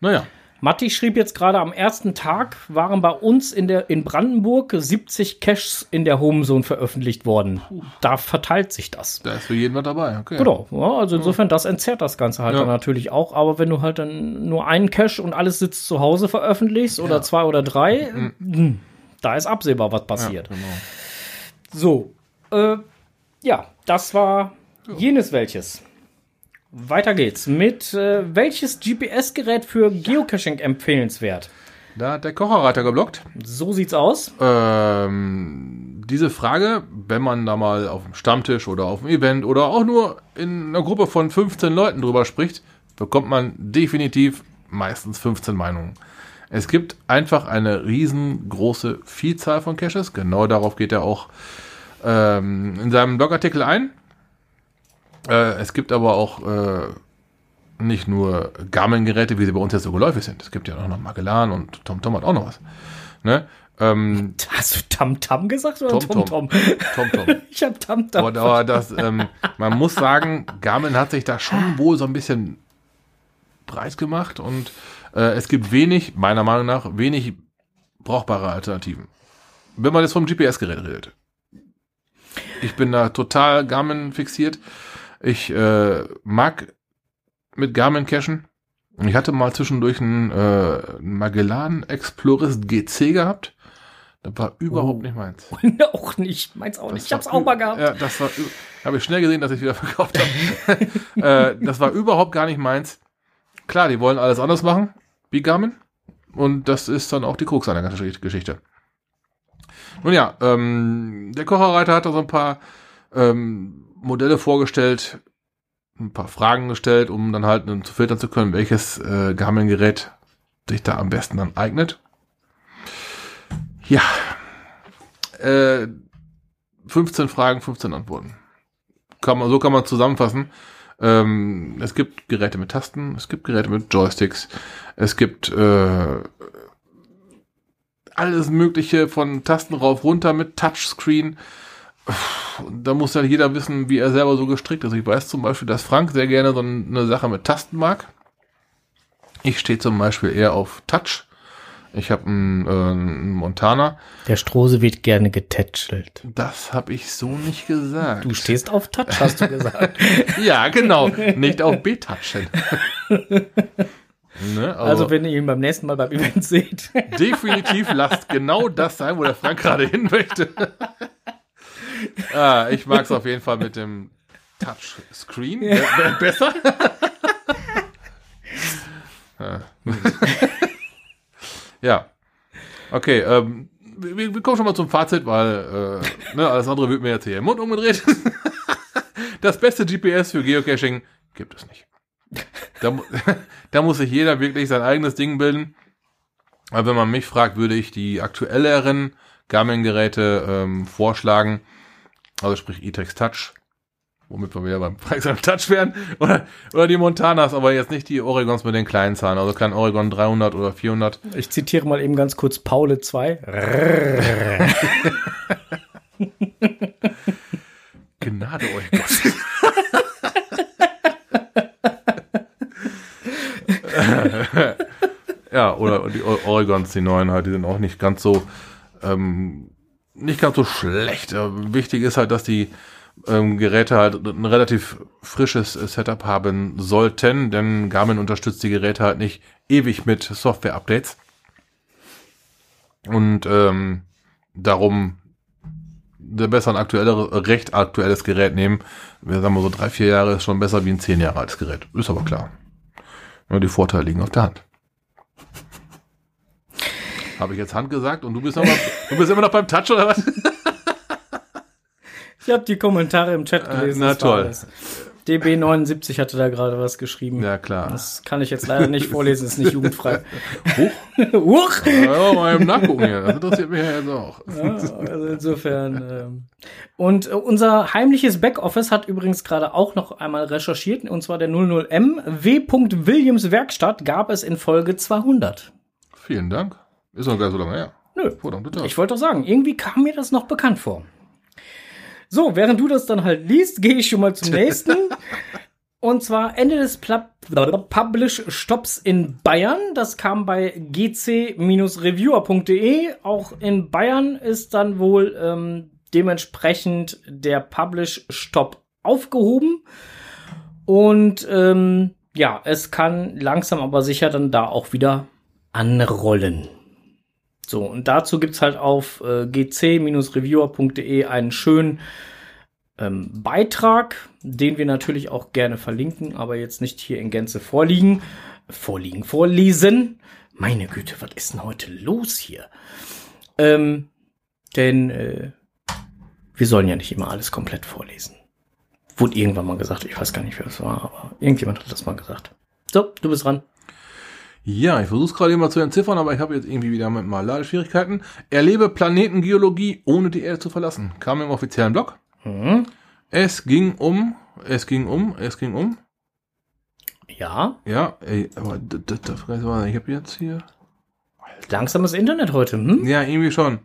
Naja. Matti schrieb jetzt gerade am ersten Tag waren bei uns in der in Brandenburg 70 Caches in der Homezone veröffentlicht worden. Da verteilt sich das. Da ist für jeden was dabei. Okay. Genau, ja, also insofern, das entzerrt das Ganze halt Ja. dann natürlich auch. Aber wenn du halt dann nur einen Cache und alles sitzt zu Hause veröffentlichst oder zwei oder drei, mh, da ist absehbar, was Ja, passiert. genau. So, äh, ja, das war jenes welches. Weiter geht's mit äh, welches GPS-Gerät für Geocaching empfehlenswert? Da hat der Kocherreiter geblockt. So sieht's aus. Ähm, diese Frage, wenn man da mal auf dem Stammtisch oder auf dem Event oder auch nur in einer Gruppe von 15 Leuten drüber spricht, bekommt man definitiv meistens 15 Meinungen. Es gibt einfach eine riesengroße Vielzahl von Caches. Genau darauf geht er auch ähm, in seinem Blogartikel ein. Äh, es gibt aber auch äh, nicht nur Garmin-Geräte, wie sie bei uns jetzt so geläufig sind. Es gibt ja auch noch Magellan und TomTom hat auch noch was. Ne? Ähm, Hast du Tam-Tam gesagt oder Tom-Tom. Tom-Tom? TomTom. Ich hab Tam-Tam. Aber, aber das, ähm, man muss sagen, Garmin hat sich da schon wohl so ein bisschen breit gemacht und äh, es gibt wenig, meiner Meinung nach, wenig brauchbare Alternativen. Wenn man jetzt vom GPS-Gerät redet. Ich bin da total Garmin fixiert. Ich äh, mag mit Garmin cachen. Und Ich hatte mal zwischendurch einen äh, Magellan Explorist GC gehabt. Das war überhaupt Oh. nicht meins. auch nicht. Meins auch nicht. Ich Das hab's auch mal gehabt. Ja, das war, habe ich schnell gesehen, dass ich wieder verkauft habe. äh, das war überhaupt gar nicht meins. Klar, die wollen alles anders machen, wie Garmin. Und das ist dann auch die Krux einer ganzen Gesch- Geschichte. Nun ja, ähm, der Kocherreiter hat da so ein paar ähm, Modelle vorgestellt, ein paar Fragen gestellt, um dann halt ähm, zu filtern zu können, welches äh, Garmin-Gerät sich da am besten dann eignet. Ja, äh, 15 Fragen, 15 Antworten. Kann man, so kann man zusammenfassen. Ähm, es gibt Geräte mit Tasten, es gibt Geräte mit Joysticks, es gibt äh, alles Mögliche von Tasten rauf runter mit Touchscreen. Da muss ja jeder wissen, wie er selber so gestrickt ist. Ich weiß zum Beispiel, dass Frank sehr gerne so eine Sache mit Tasten mag. Ich stehe zum Beispiel eher auf Touch. Ich habe einen, äh, einen Montana. Der Strose wird gerne getätschelt. Das habe ich so nicht gesagt. Du stehst auf Touch, hast du gesagt. ja, genau. Nicht auf B-Touchen. ne, also, wenn ihr ihn beim nächsten Mal beim Event seht. definitiv lasst genau das sein, wo der Frank gerade hin möchte. ah, ich mag es auf jeden Fall mit dem Touchscreen. Be be besser. Ja. ja. Okay, ähm, wir, wir kommen schon mal zum Fazit, weil äh, ne, alles andere wird mir jetzt hier im Mund umgedreht. das beste GPS für Geocaching gibt es nicht. Da, da muss sich jeder wirklich sein eigenes Ding bilden. Aber wenn man mich fragt, würde ich die aktuelleren Garmin-Geräte ähm, vorschlagen. Also sprich E-Tex Touch, womit wir wieder beim Preis am Touch wären. Oder, oder die Montanas, aber jetzt nicht die Oregons mit den kleinen Zahlen. Also kein Oregon 300 oder 400. Ich zitiere mal eben ganz kurz Paule 2. Gnade euch Gott. Ja, oder die Oregons, die neuen halt, die sind auch nicht ganz so, ähm, nicht ganz so schlecht. Äh, Wichtig ist halt, dass die ähm, Geräte halt ein relativ frisches äh, Setup haben sollten, denn Garmin unterstützt die Geräte halt nicht ewig mit Software-Updates. Und ähm, darum besser ein aktuellere, recht aktuelles Gerät nehmen. Wir sagen mal so drei, vier Jahre ist schon besser wie ein zehn Jahre altes Gerät. Ist aber klar. Die Vorteile liegen auf der Hand. Habe ich jetzt Hand gesagt und du bist, noch mal, du bist immer noch beim Touch oder was? Ich habe die Kommentare im Chat Äh, gelesen. na das war toll. alles. DB79 hatte da gerade was geschrieben. Ja, klar. Das kann ich jetzt leider nicht vorlesen, ist nicht jugendfrei. Huch. Huch! Ja, mal eben nachgucken hier. Das interessiert mich ja jetzt auch. Ja, also insofern. Ähm. Und äh, unser heimliches Backoffice hat übrigens gerade auch noch einmal recherchiert, und zwar der 00M. W. Williams Werkstatt gab es in Folge 200. Vielen Dank. Ist noch gar so lange her. Nö. Verdammte Tat. Ich wollte doch sagen, irgendwie kam mir das noch bekannt vor. So, während du das dann halt liest, gehe ich schon mal zum nächsten. Und zwar Ende des Pla Publish-Stopps in Bayern. Das kam bei gc-reviewer.de. Auch in Bayern ist dann wohl ähm, dementsprechend der Publish-Stopp aufgehoben. Und ähm, ja, es kann langsam aber sicher dann da auch wieder anrollen. So, und dazu gibt's halt auf äh, gc-reviewer.de einen schönen ähm, Beitrag, den wir natürlich auch gerne verlinken, aber jetzt nicht hier in Gänze vorliegen. Vorliegen, vorlesen. Meine Güte, was ist denn heute los hier? Ähm, denn äh, wir sollen ja nicht immer alles komplett vorlesen. Wurde irgendwann mal gesagt, ich weiß gar nicht, wer es war, aber irgendjemand hat das mal gesagt. So, du bist dran. Ja, ich versuche es gerade mal zu entziffern, aber ich habe jetzt irgendwie wieder mit mal Ladeschwierigkeiten. Erlebe Planetengeologie, ohne die Erde zu verlassen. Kam im offiziellen Blog. Hm? Es ging um, es ging um, es ging um. Ja, Ja, ey, aber d- d- d- warte, ich habe jetzt hier. langsames Internet heute. Hm? Ja, irgendwie schon.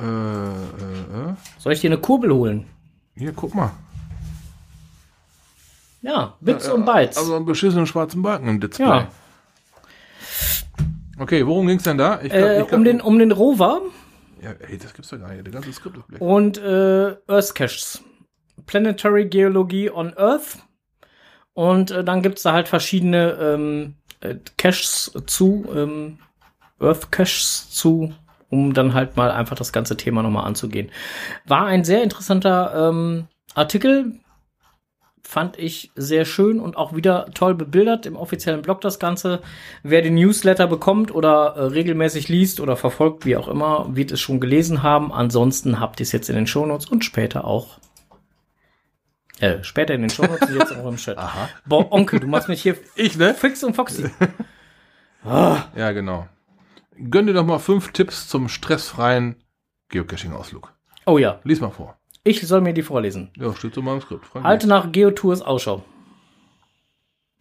Äh, äh, äh. Soll ich dir eine Kurbel holen? Hier, guck mal. Ja, Bits und Bytes. Also einen beschissenen schwarzen Balken im Display. ja, Okay, worum ging's denn da? Ich glaub, äh, ich glaub- um, den, um den Rover Ja, ey, das gibt's doch gar nicht. Der ganze Skript ist und äh, Earth Caches. Planetary Geology on Earth. Und äh, dann gibt's da halt verschiedene ähm, äh, Caches zu, ähm, Earth Caches zu, um dann halt mal einfach das ganze Thema nochmal anzugehen. War ein sehr interessanter ähm, Artikel, fand ich sehr schön und auch wieder toll bebildert im offiziellen Blog das Ganze. Wer den Newsletter bekommt oder äh, regelmäßig liest oder verfolgt, wie auch immer, wird es schon gelesen haben. Ansonsten habt ihr es jetzt in den Shownotes und später auch. Äh, später in den Shownotes und jetzt auch im Chat. Aha. Boah, Onkel, du machst mich hier Ich, ne? fix und foxy. Ja, genau. Gönn dir doch mal fünf Tipps zum stressfreien Geocaching-Ausflug. Oh ja, Lies mal vor. Ich soll mir die vorlesen. Ja, steht so in meinem Skript. Frank, Halte nach Geotours Ausschau.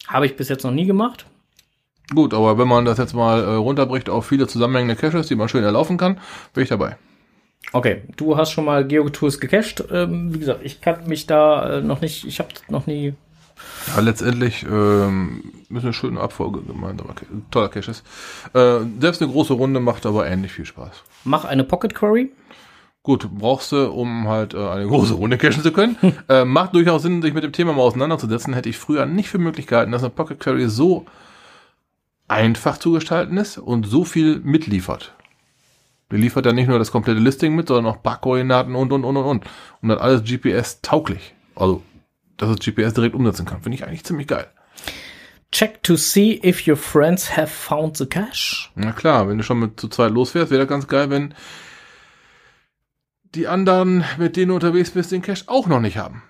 Habe ich bis jetzt noch nie gemacht. Gut, aber wenn man das jetzt mal äh, runterbricht auf viele zusammenhängende Caches, die man schön erlaufen kann, bin ich dabei. Okay, du hast schon mal Geotours gecached. Ähm, wie gesagt, ich kann mich da äh, noch nicht, ich habe noch nie. Ja, letztendlich ähm, ist eine schöne Abfolge gemeinsamer toller Caches. Äh, selbst eine große Runde macht aber ähnlich viel Spaß. Mach eine Pocket Query. Gut, brauchst du, um halt äh, eine große Runde cashen zu können. äh, macht durchaus Sinn, sich mit dem Thema mal auseinanderzusetzen. Hätte ich früher nicht für möglich gehalten, dass eine Pocket Query so einfach zu gestalten ist und so viel mitliefert. Die liefert ja nicht nur das komplette Listing mit, sondern auch Parkkoordinaten und, und, und, und, und. Und dann alles GPS-tauglich. Also, dass es GPS direkt umsetzen kann. Finde ich eigentlich ziemlich geil. Check to see if your friends have found the cache. Na klar, wenn du schon mit zu zweit losfährst, wäre das ganz geil, wenn die anderen, mit denen du unterwegs bist, den Cache auch noch nicht haben.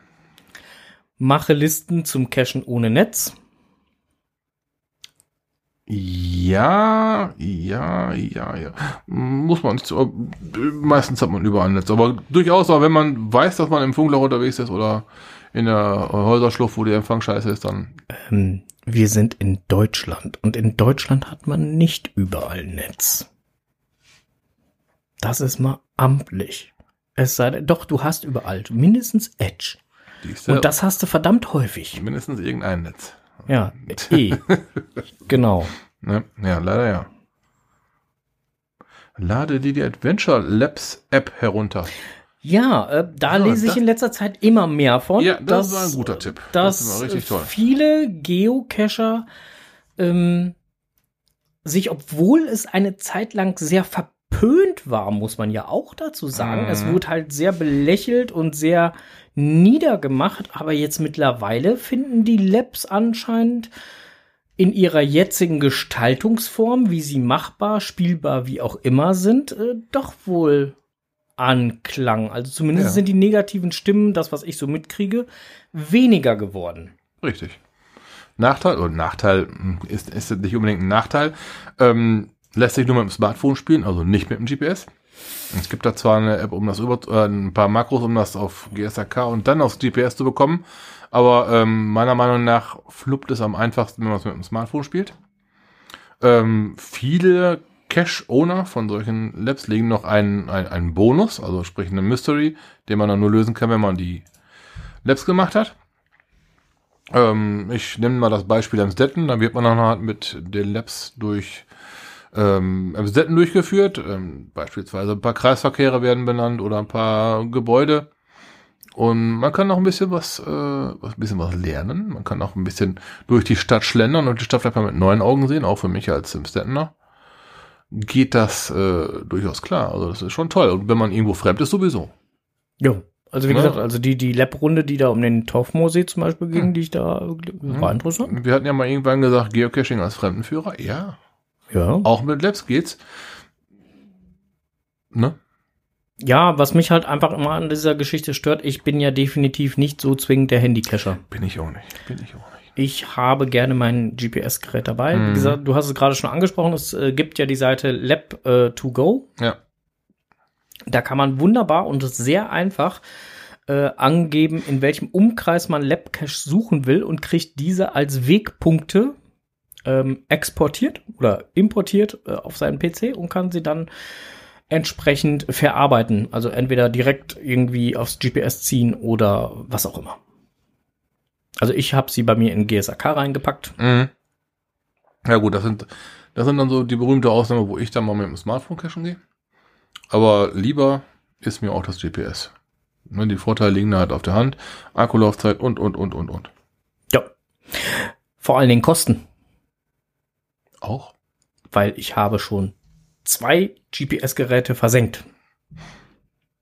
Mache Listen zum Cachen ohne Netz. Ja, ja, ja, ja. Muss man nicht. Meistens hat man überall ein Netz. Aber durchaus, aber wenn man weiß, dass man im Funkloch unterwegs ist oder in der Häuserschlucht, wo der Empfang scheiße ist, dann. Ähm, wir sind in Deutschland und in Deutschland hat man nicht überall Netz. Das ist mal amtlich. Es sei denn, doch, du hast überall mindestens Edge. Ja Und das hast du verdammt häufig. mindestens irgendein Netz. Ja, eh. genau. Ne? Ja, leider ja. Lade dir die Adventure Labs App herunter. Ja, äh, da Ja, lese ich das- in letzter Zeit immer mehr von. Ja, das dass, war ein guter Tipp. Dass Das war richtig toll. viele Geocacher ähm, sich, obwohl es eine Zeit lang sehr verpönt war, muss man ja auch dazu sagen. Mhm. Es wurde halt sehr belächelt und sehr niedergemacht, aber jetzt mittlerweile finden die Labs anscheinend in ihrer jetzigen Gestaltungsform, wie sie machbar, spielbar, wie auch immer sind, äh, doch wohl Anklang. Also zumindest Ja. sind die negativen Stimmen, das, was ich so mitkriege, weniger geworden. Richtig. Nachteil, oder Nachteil hm, ist, ist nicht unbedingt ein Nachteil, ähm, lässt sich nur mit dem Smartphone spielen, also nicht mit dem GPS. Es gibt da zwar eine App, um das über, äh, ein paar Makros, um das auf GSAK und dann aufs GPS zu bekommen, aber ähm, meiner Meinung nach fluppt es am einfachsten, wenn man es mit dem Smartphone spielt. Ähm, viele Cache-Owner von solchen Labs legen noch einen, einen, einen Bonus, also sprich eine Mystery, den man dann nur lösen kann, wenn man die Labs gemacht hat. Ähm, ich nehme mal das Beispiel Amstetten, da wird man dann halt mit den Labs durch ähm, Amstetten durchgeführt. Ähm, beispielsweise ein paar Kreisverkehre werden benannt oder ein paar Gebäude. Und man kann auch ein bisschen was, äh, was ein bisschen was lernen. Man kann auch ein bisschen durch die Stadt schlendern und die Stadt vielleicht mal mit neuen Augen sehen, auch für mich als Amstettener. Geht das äh, durchaus klar. Also das ist schon toll. Und wenn man irgendwo fremd ist, sowieso. Ja. Also wie Ja. gesagt, also die, die Lab-Runde, die da um den Torfmoosee zum Beispiel ging, Hm. die ich da, war interessant. Wir hatten ja mal irgendwann gesagt, Geocaching als Fremdenführer. Ja, Ja. auch mit Labs geht's. Ne? Ja, was mich halt einfach immer an dieser Geschichte stört, ich bin ja definitiv nicht so zwingend der Handycacher. Bin ich auch nicht. Bin ich auch nicht. Ich habe gerne mein GPS-Gerät dabei. Mhm. Wie gesagt, du hast es gerade schon angesprochen, es äh, gibt ja die Seite Lab äh, to go. Ja. Da kann man wunderbar und sehr einfach äh, angeben, in welchem Umkreis man Labcache suchen will und kriegt diese als Wegpunkte ähm, exportiert oder importiert äh, auf seinen PC und kann sie dann entsprechend verarbeiten. Also entweder direkt irgendwie aufs GPS ziehen oder was auch immer. Also ich habe sie bei mir in GSAK reingepackt. Mhm. Ja gut, das sind, das sind dann so die berühmte Ausnahme, wo ich dann mal mit dem Smartphone cachen gehe. Aber lieber ist mir auch das GPS. Ne, die Vorteile liegen da halt auf der Hand. Akkulaufzeit und, und, und, und, und. Ja. Vor allen Dingen Kosten. Auch? weil ich habe schon zwei GPS-Geräte versenkt.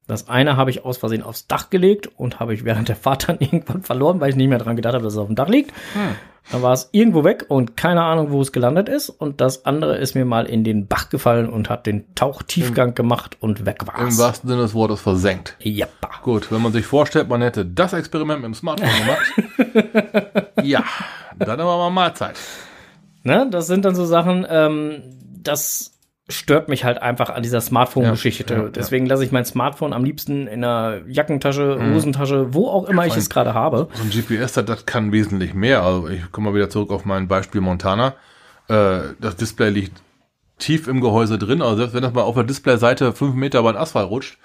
Das eine habe ich aus Versehen aufs Dach gelegt und habe ich während der Fahrt dann irgendwann verloren, weil ich nicht mehr dran gedacht habe, dass es auf dem Dach liegt. Hm. Dann war es irgendwo weg und keine Ahnung, wo es gelandet ist. Und das andere ist mir mal in den Bach gefallen und hat den Tauchtiefgang gemacht und weg Im war's. wahrsten Sinne des Wortes versenkt. Jappa. Gut, wenn man sich vorstellt, man hätte das Experiment mit dem Smartphone gemacht. ja, dann aber mal Mahlzeit. Ne, das sind dann so Sachen, ähm, das stört mich halt einfach an dieser Smartphone-Geschichte. Ja, ja. Deswegen lasse ich mein Smartphone am liebsten in einer Jackentasche, Mhm. Hosentasche, wo auch immer ich es gerade habe. So ein GPS, das, das kann wesentlich mehr. Also ich komme mal wieder zurück auf mein Beispiel Montana. Äh, das Display liegt tief im Gehäuse drin. Also selbst wenn das mal auf der Displayseite fünf Meter über den Asphalt rutscht,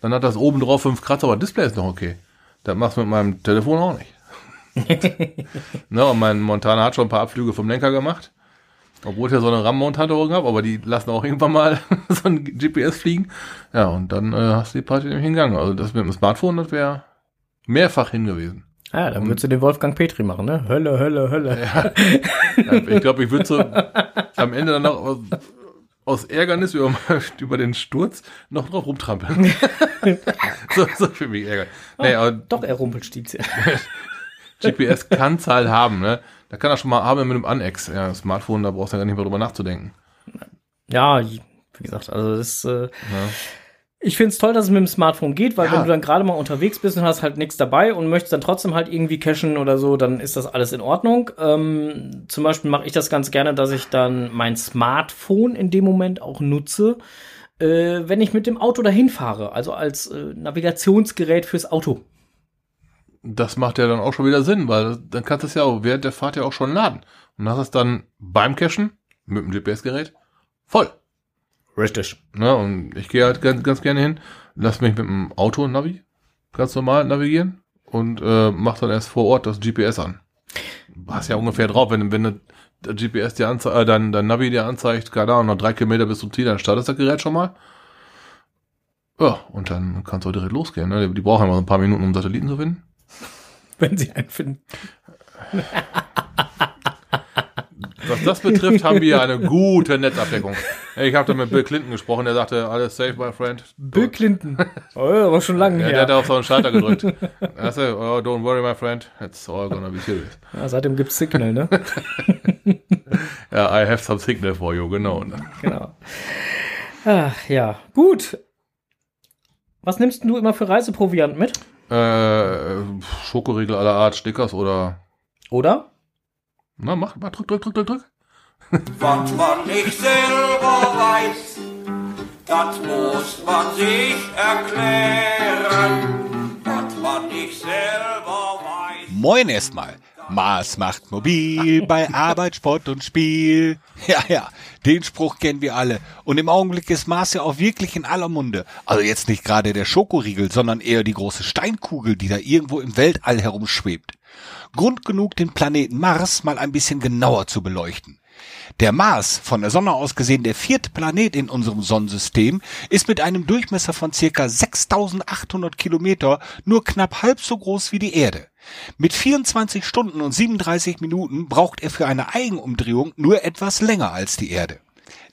dann hat das oben drauf fünf Kratzer, aber das Display ist noch okay. Das machst du mit meinem Telefon auch nicht. ne, und mein Montana hat schon ein paar Abflüge vom Lenker gemacht. Obwohl ich ja so eine RAM-Mount-Halterung habe, aber die lassen auch irgendwann mal so ein GPS fliegen. Ja, und dann äh, hast du die Party nämlich hingegangen. Also das mit dem Smartphone, das wäre mehrfach hingewiesen. Ja, dann würdest du den Wolfgang Petri machen, ne? Hölle, Hölle, Hölle. Ja, ich glaube, ich würde so am Ende dann noch aus, aus Ärgernis über, über den Sturz noch drauf rumtrampeln. so, so für mich Ärger. Nee, aber Doch, er Rumpelstilzchen. GPS kann es halt haben, ne? Da kann er schon mal haben mit einem Anex. Ja, Smartphone, da brauchst du ja gar nicht mehr drüber nachzudenken. Ja, wie gesagt, also das äh, Ich finde es toll, dass es mit dem Smartphone geht, weil Ja. wenn du dann gerade mal unterwegs bist und hast halt nichts dabei und möchtest dann trotzdem halt irgendwie cachen oder so, dann ist das alles in Ordnung. Ähm, zum Beispiel mache ich das ganz gerne, dass ich dann mein Smartphone in dem Moment auch nutze, äh, wenn ich mit dem Auto dahin fahre, also als äh, Navigationsgerät fürs Auto. Das macht ja dann auch schon wieder Sinn, weil dann kannst du es ja auch während der Fahrt ja auch schon laden. Und hast es dann beim Cachen mit dem GPS-Gerät voll. Richtig. Ne? Und ich gehe halt ganz, ganz gerne hin, lass mich mit dem Auto-Navi ganz normal navigieren und äh, mach dann erst vor Ort das GPS an. Hast ja ungefähr drauf, wenn, wenn du der GPS dir anzeigt, äh, dein, dein Navi dir anzeigt, keine Ahnung, noch drei Kilometer bis zum Ziel, dann startet das Gerät schon mal. Ja, und dann kannst du auch direkt losgehen. Ne? Die, die brauchen immer so ein paar Minuten, um Satelliten zu finden. Wenn sie einen finden. Was das betrifft, haben wir eine gute Netzabdeckung. Ich habe da mit Bill Clinton gesprochen, der sagte, alles safe, my friend. Bill Clinton. Oh, aber schon lange Ja, her. der hat auf so einen Schalter gedrückt. Er sagte, oh, don't worry, my friend, it's all gonna be serious. Ja, seitdem gibt's Signal, ne? Ja, I have some signal for you, genau. genau. Ach, ja, gut. Was nimmst du immer für Reiseproviant mit? Äh, Schokoriegel aller Art, Stickers oder, Oder? na, mach, mach, drück, drück, drück, drück, drück. Was man nicht selber weiß, das muss man sich erklären. Was man nicht selber weiß. Moin erstmal. Mars macht mobil bei Arbeit, Sport und Spiel. Ja, ja, den Spruch kennen wir alle. Und im Augenblick ist Mars ja auch wirklich in aller Munde. Also jetzt nicht gerade der Schokoriegel, sondern eher die große Steinkugel, die da irgendwo im Weltall herumschwebt. Grund genug, den Planeten Mars mal ein bisschen genauer zu beleuchten. Der Mars, von der Sonne aus gesehen der vierte Planet in unserem Sonnensystem, ist mit einem Durchmesser von circa 6800 Kilometer nur knapp halb so groß wie die Erde. Mit 24 Stunden und 37 Minuten braucht er für eine Eigenumdrehung nur etwas länger als die Erde.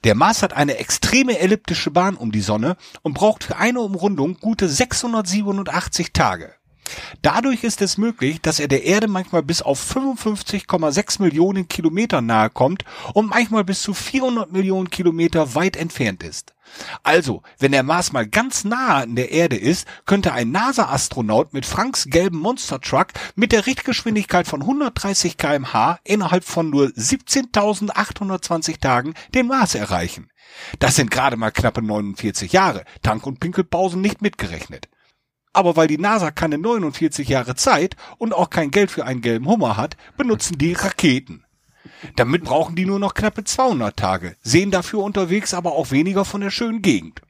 Der Mars hat eine extreme elliptische Bahn um die Sonne und braucht für eine Umrundung gute 687 Tage. Dadurch ist es möglich, dass er der Erde manchmal bis auf 55,6 Millionen Kilometer nahe kommt und manchmal bis zu 400 Millionen Kilometer weit entfernt ist. Also, wenn der Mars mal ganz nahe an der Erde ist, könnte ein NASA-Astronaut mit Franks gelben Monster Truck mit der Richtgeschwindigkeit von 130 kmh innerhalb von nur 17.820 Tagen den Mars erreichen. Das sind gerade mal knappe 49 Jahre, Tank- und Pinkelpausen nicht mitgerechnet. Aber weil die NASA keine 49 Jahre Zeit und auch kein Geld für einen gelben Hummer hat, benutzen die Raketen. Damit brauchen die nur noch knappe 200 Tage, sehen dafür unterwegs aber auch weniger von der schönen Gegend.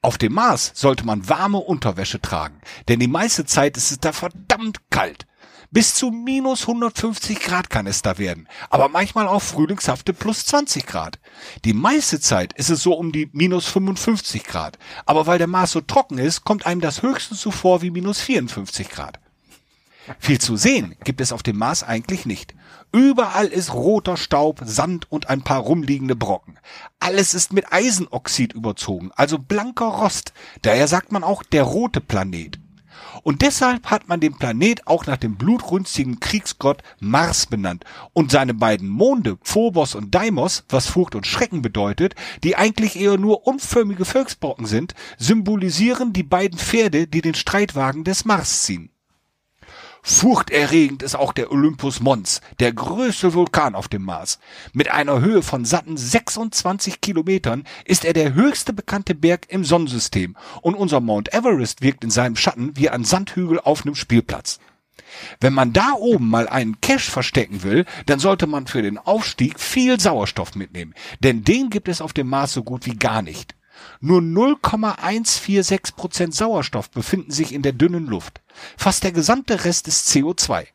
Auf dem Mars sollte man warme Unterwäsche tragen, denn die meiste Zeit ist es da verdammt kalt. Bis zu minus 150 Grad kann es da werden, aber manchmal auch frühlingshafte plus 20 Grad. Die meiste Zeit ist es so um die minus 55 Grad, aber weil der Mars so trocken ist, kommt einem das höchstens so vor wie minus 54 Grad. Viel zu sehen gibt es auf dem Mars eigentlich nicht. Überall ist roter Staub, Sand und ein paar rumliegende Brocken. Alles ist mit Eisenoxid überzogen, also blanker Rost. Daher sagt man auch der rote Planet. Und deshalb hat man den Planet auch nach dem blutrünstigen Kriegsgott Mars benannt und seine beiden Monde, Phobos und Deimos, was Furcht und Schrecken bedeutet, die eigentlich eher nur unförmige Volksbrocken sind, symbolisieren die beiden Pferde, die den Streitwagen des Mars ziehen. Furchterregend ist auch der Olympus Mons, der größte Vulkan auf dem Mars. Mit einer Höhe von satten 26 Kilometern ist er der höchste bekannte Berg im Sonnensystem und unser Mount Everest wirkt in seinem Schatten wie ein Sandhügel auf einem Spielplatz. Wenn man da oben mal einen Cache verstecken will, dann sollte man für den Aufstieg viel Sauerstoff mitnehmen, denn den gibt es auf dem Mars so gut wie gar nicht. Nur 0,146 Prozent Sauerstoff befinden sich in der dünnen Luft. Fast der gesamte Rest ist CO2.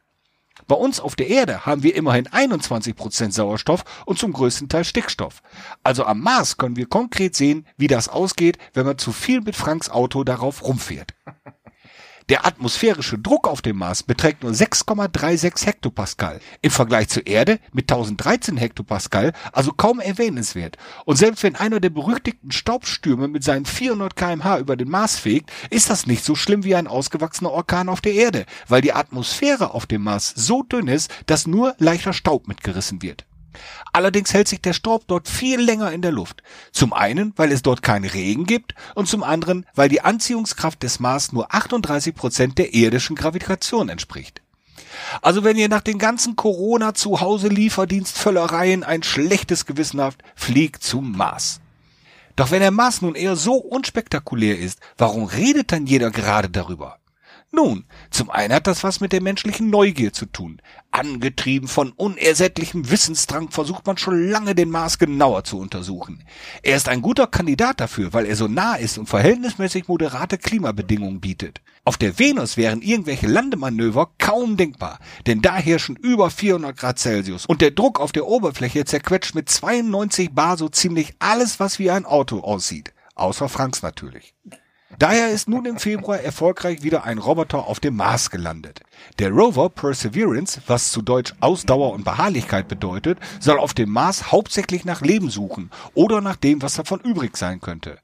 Bei uns auf der Erde haben wir immerhin 21 Prozent Sauerstoff und zum größten Teil Stickstoff. Also am Mars können wir konkret sehen, wie das ausgeht, wenn man zu viel mit Franks Auto darauf rumfährt. Der atmosphärische Druck auf dem Mars beträgt nur 6,36 Hektopascal. Im Vergleich zur Erde mit 1013 Hektopascal also kaum erwähnenswert. Und selbst wenn einer der berüchtigten Staubstürme mit seinen 400 kmh über den Mars fegt, ist das nicht so schlimm wie ein ausgewachsener Orkan auf der Erde, weil die Atmosphäre auf dem Mars so dünn ist, dass nur leichter Staub mitgerissen wird. Allerdings hält sich der Staub dort viel länger in der Luft. Zum einen, weil es dort keinen Regen gibt und zum anderen, weil die Anziehungskraft des Mars nur 38 Prozent der irdischen Gravitation entspricht. Also wenn ihr nach den ganzen Corona zu Hause Lieferdienstvöllereien ein schlechtes Gewissen habt, fliegt zum Mars. Doch wenn der Mars nun eher so unspektakulär ist, warum redet dann jeder gerade darüber? Nun, zum einen hat das was mit der menschlichen Neugier zu tun. Angetrieben von unersättlichem Wissensdrang versucht man schon lange den Mars genauer zu untersuchen. Er ist ein guter Kandidat dafür, weil er so nah ist und verhältnismäßig moderate Klimabedingungen bietet. Auf der Venus wären irgendwelche Landemanöver kaum denkbar, denn da herrschen über 400 Grad Celsius und der Druck auf der Oberfläche zerquetscht mit 92 Bar so ziemlich alles, was wie ein Auto aussieht. Außer Franks natürlich. Daher ist nun im Februar erfolgreich wieder ein Roboter auf dem Mars gelandet. Der Rover Perseverance, was zu Deutsch Ausdauer und Beharrlichkeit bedeutet, soll auf dem Mars hauptsächlich nach Leben suchen oder nach dem, was davon übrig sein könnte.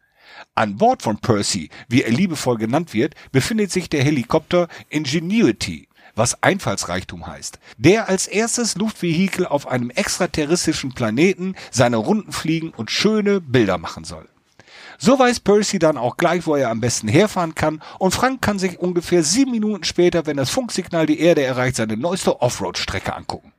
An Bord von Percy, wie er liebevoll genannt wird, befindet sich der Helikopter Ingenuity was Einfallsreichtum heißt, der als erstes Luftvehikel auf einem extraterrestrischen Planeten seine Runden fliegen und schöne Bilder machen soll. So weiß Percy dann auch gleich, wo er am besten herfahren kann und Frank kann sich ungefähr sieben Minuten später, wenn das Funksignal die Erde erreicht, seine neueste Offroad-Strecke angucken.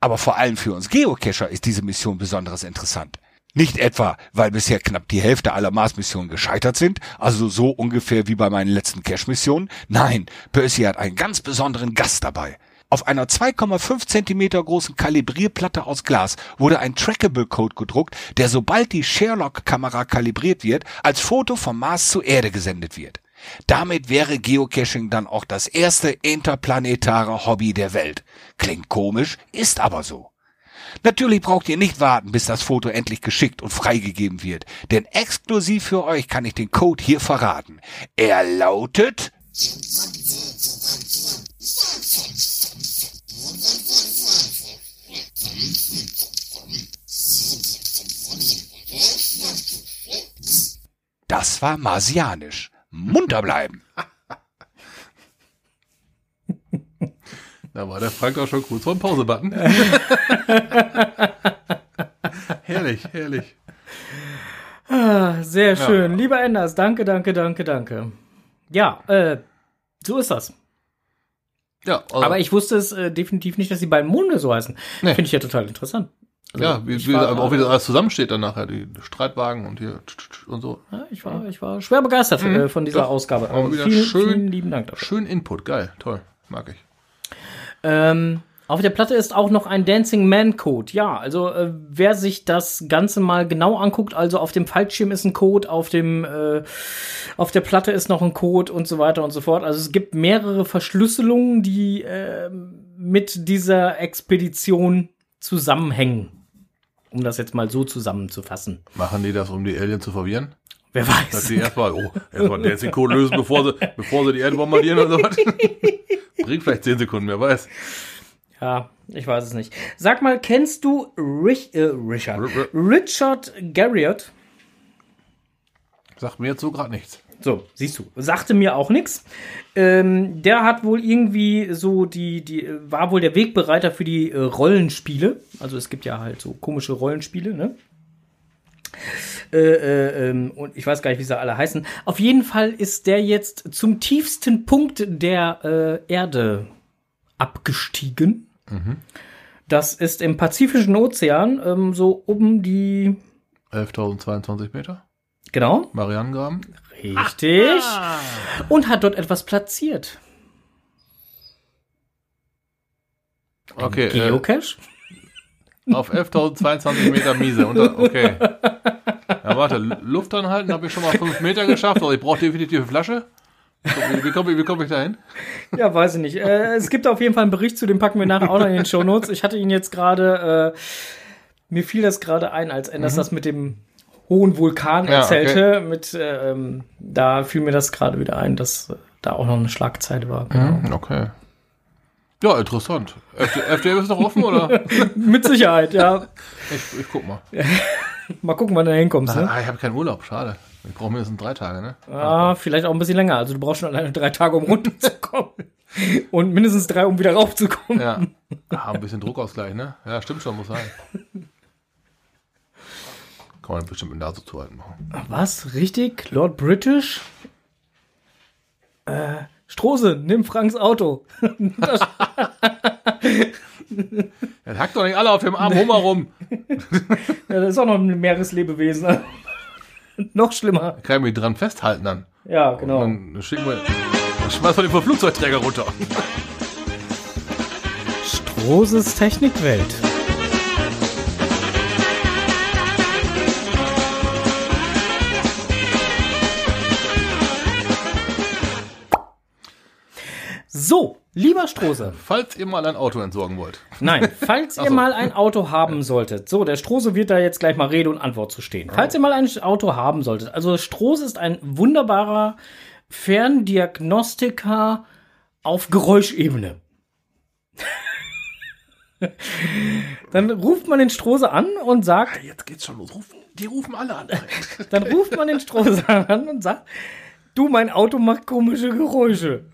Aber vor allem für uns Geocacher ist diese Mission besonders interessant. Nicht etwa, weil bisher knapp die Hälfte aller Mars-Missionen gescheitert sind, also so ungefähr wie bei meinen letzten Cache-Missionen. Nein, Percy hat einen ganz besonderen Gast dabei. Auf einer 2,5 Zentimeter großen Kalibrierplatte aus Glas wurde ein Trackable-Code gedruckt, der sobald die Sherlock-Kamera kalibriert wird, als Foto vom Mars zur Erde gesendet wird. Damit wäre Geocaching dann auch das erste interplanetare Hobby der Welt. Klingt komisch, ist aber so. Natürlich braucht ihr nicht warten, bis das Foto endlich geschickt und freigegeben wird, denn exklusiv für euch kann ich den Code hier verraten. Er lautet Das war marsianisch. Munter bleiben. Da war der Frank auch schon kurz vor dem Pause-Button. herrlich, herrlich. Ah, Sehr schön. Lieber Enders, danke, danke, danke, danke. Ja, äh, so ist das. Ja, also, Aber ich wusste es äh, definitiv nicht, dass die beiden Monde so heißen. Nee. Finde ich ja total interessant. Also, ja, wie, wie aber auch wie das alles zusammensteht dann nachher, die Streitwagen und hier und so. Ja, ich, war, ich war schwer begeistert äh, von dieser Ausgabe. wieder vielen, schön- vielen lieben Dank dafür. Schön Input, geil, toll, mag ich. Ähm, auf der Platte ist auch noch ein Dancing Man Code. Ja, also äh, wer sich das Ganze mal genau anguckt, also auf dem Fallschirm ist ein Code, auf dem äh, auf der Platte ist noch ein Code und so weiter und so fort. Also es gibt mehrere Verschlüsselungen, die äh, mit dieser Expedition zusammenhängen. Um das jetzt mal so zusammenzufassen. Machen die das, um die Aliens zu verwirren? Wer Dass weiß. die erstmal, oh, erstmal den Code lösen, bevor sie, bevor sie die Erde bombardieren oder so was. Bringt vielleicht 10 Sekunden, wer weiß. Ja, ich weiß es nicht. Sag mal, kennst du Rich, äh, Richard, R- Richard Garriott? Sagt mir jetzt so gerade nichts. So, siehst du, sagte mir auch nichts. Ähm, der hat wohl irgendwie so die, die, war wohl der Wegbereiter für die äh, Rollenspiele. Also es gibt ja halt so komische Rollenspiele, ne? Äh, äh, ähm, und ich weiß gar nicht, wie sie alle heißen. Auf jeden Fall ist der jetzt zum tiefsten Punkt der äh, Erde abgestiegen. Das ist im Pazifischen Ozean ähm, so um die, 11.022 Meter. genau, Marianengraben. richtig, und hat dort etwas platziert. Okay, äh, Geocache? auf 11.022 Meter Miese. Unter, okay. Ja, warte, Luft anhalten habe ich schon mal 5 Meter geschafft, aber ich brauche definitiv eine Flasche. Wie, wie komme ich, komm ich da hin? Ja, weiß ich nicht. Äh, es gibt auf jeden Fall einen Bericht zu, den packen wir nachher auch noch in den Shownotes. Ich hatte ihn jetzt gerade, äh, mir fiel das gerade ein, als Enders das mit dem hohen Vulkan Mhm. Ja, erzählte. Mit, äh, da fiel mir das gerade wieder ein, dass da auch noch eine Schlagzeile war. Genau. Okay. Ja, interessant. FD, FDM ist noch offen, oder? Mit Sicherheit, ja. Ich, ich guck mal. Mal gucken, wann du da hinkommst. Ne? Ah, ich habe keinen Urlaub, schade. Ich brauche mindestens drei Tage, ne? Ah, vielleicht auch ein bisschen länger. Also du brauchst schon alleine drei Tage, um runterzukommen. Und mindestens drei, um wieder raufzukommen. Ja. Ah, ein bisschen Druckausgleich, ne? Ja, stimmt schon, muss sein. Kann man bestimmt mit Nase zuhalten machen. Was? Richtig? Lord British? Äh, Strose, nimm Franks Auto. Ja, hackt doch nicht alle auf dem Arm Hummer rum. Ja, das ist auch noch ein Meereslebewesen. noch schlimmer. Kann ich mich dran festhalten dann. Ja, genau. Dann schicken wir. Schmeißen wir den Flugzeugträger runter. Stroses Technikwelt. So, lieber Strose. Falls ihr mal ein Auto entsorgen wollt. Nein, falls ihr so. mal ein Auto haben solltet. So, der Strose wird da jetzt gleich mal Rede und Antwort zu stehen. Falls ihr mal ein Auto haben solltet. Also Strose ist ein wunderbarer Ferndiagnostiker auf Geräuschebene. Dann ruft man den Strose an und sagt, Jetzt geht's schon los. Ruf, die rufen alle an. dann ruft man den Strose an und sagt, du, mein Auto macht komische Geräusche.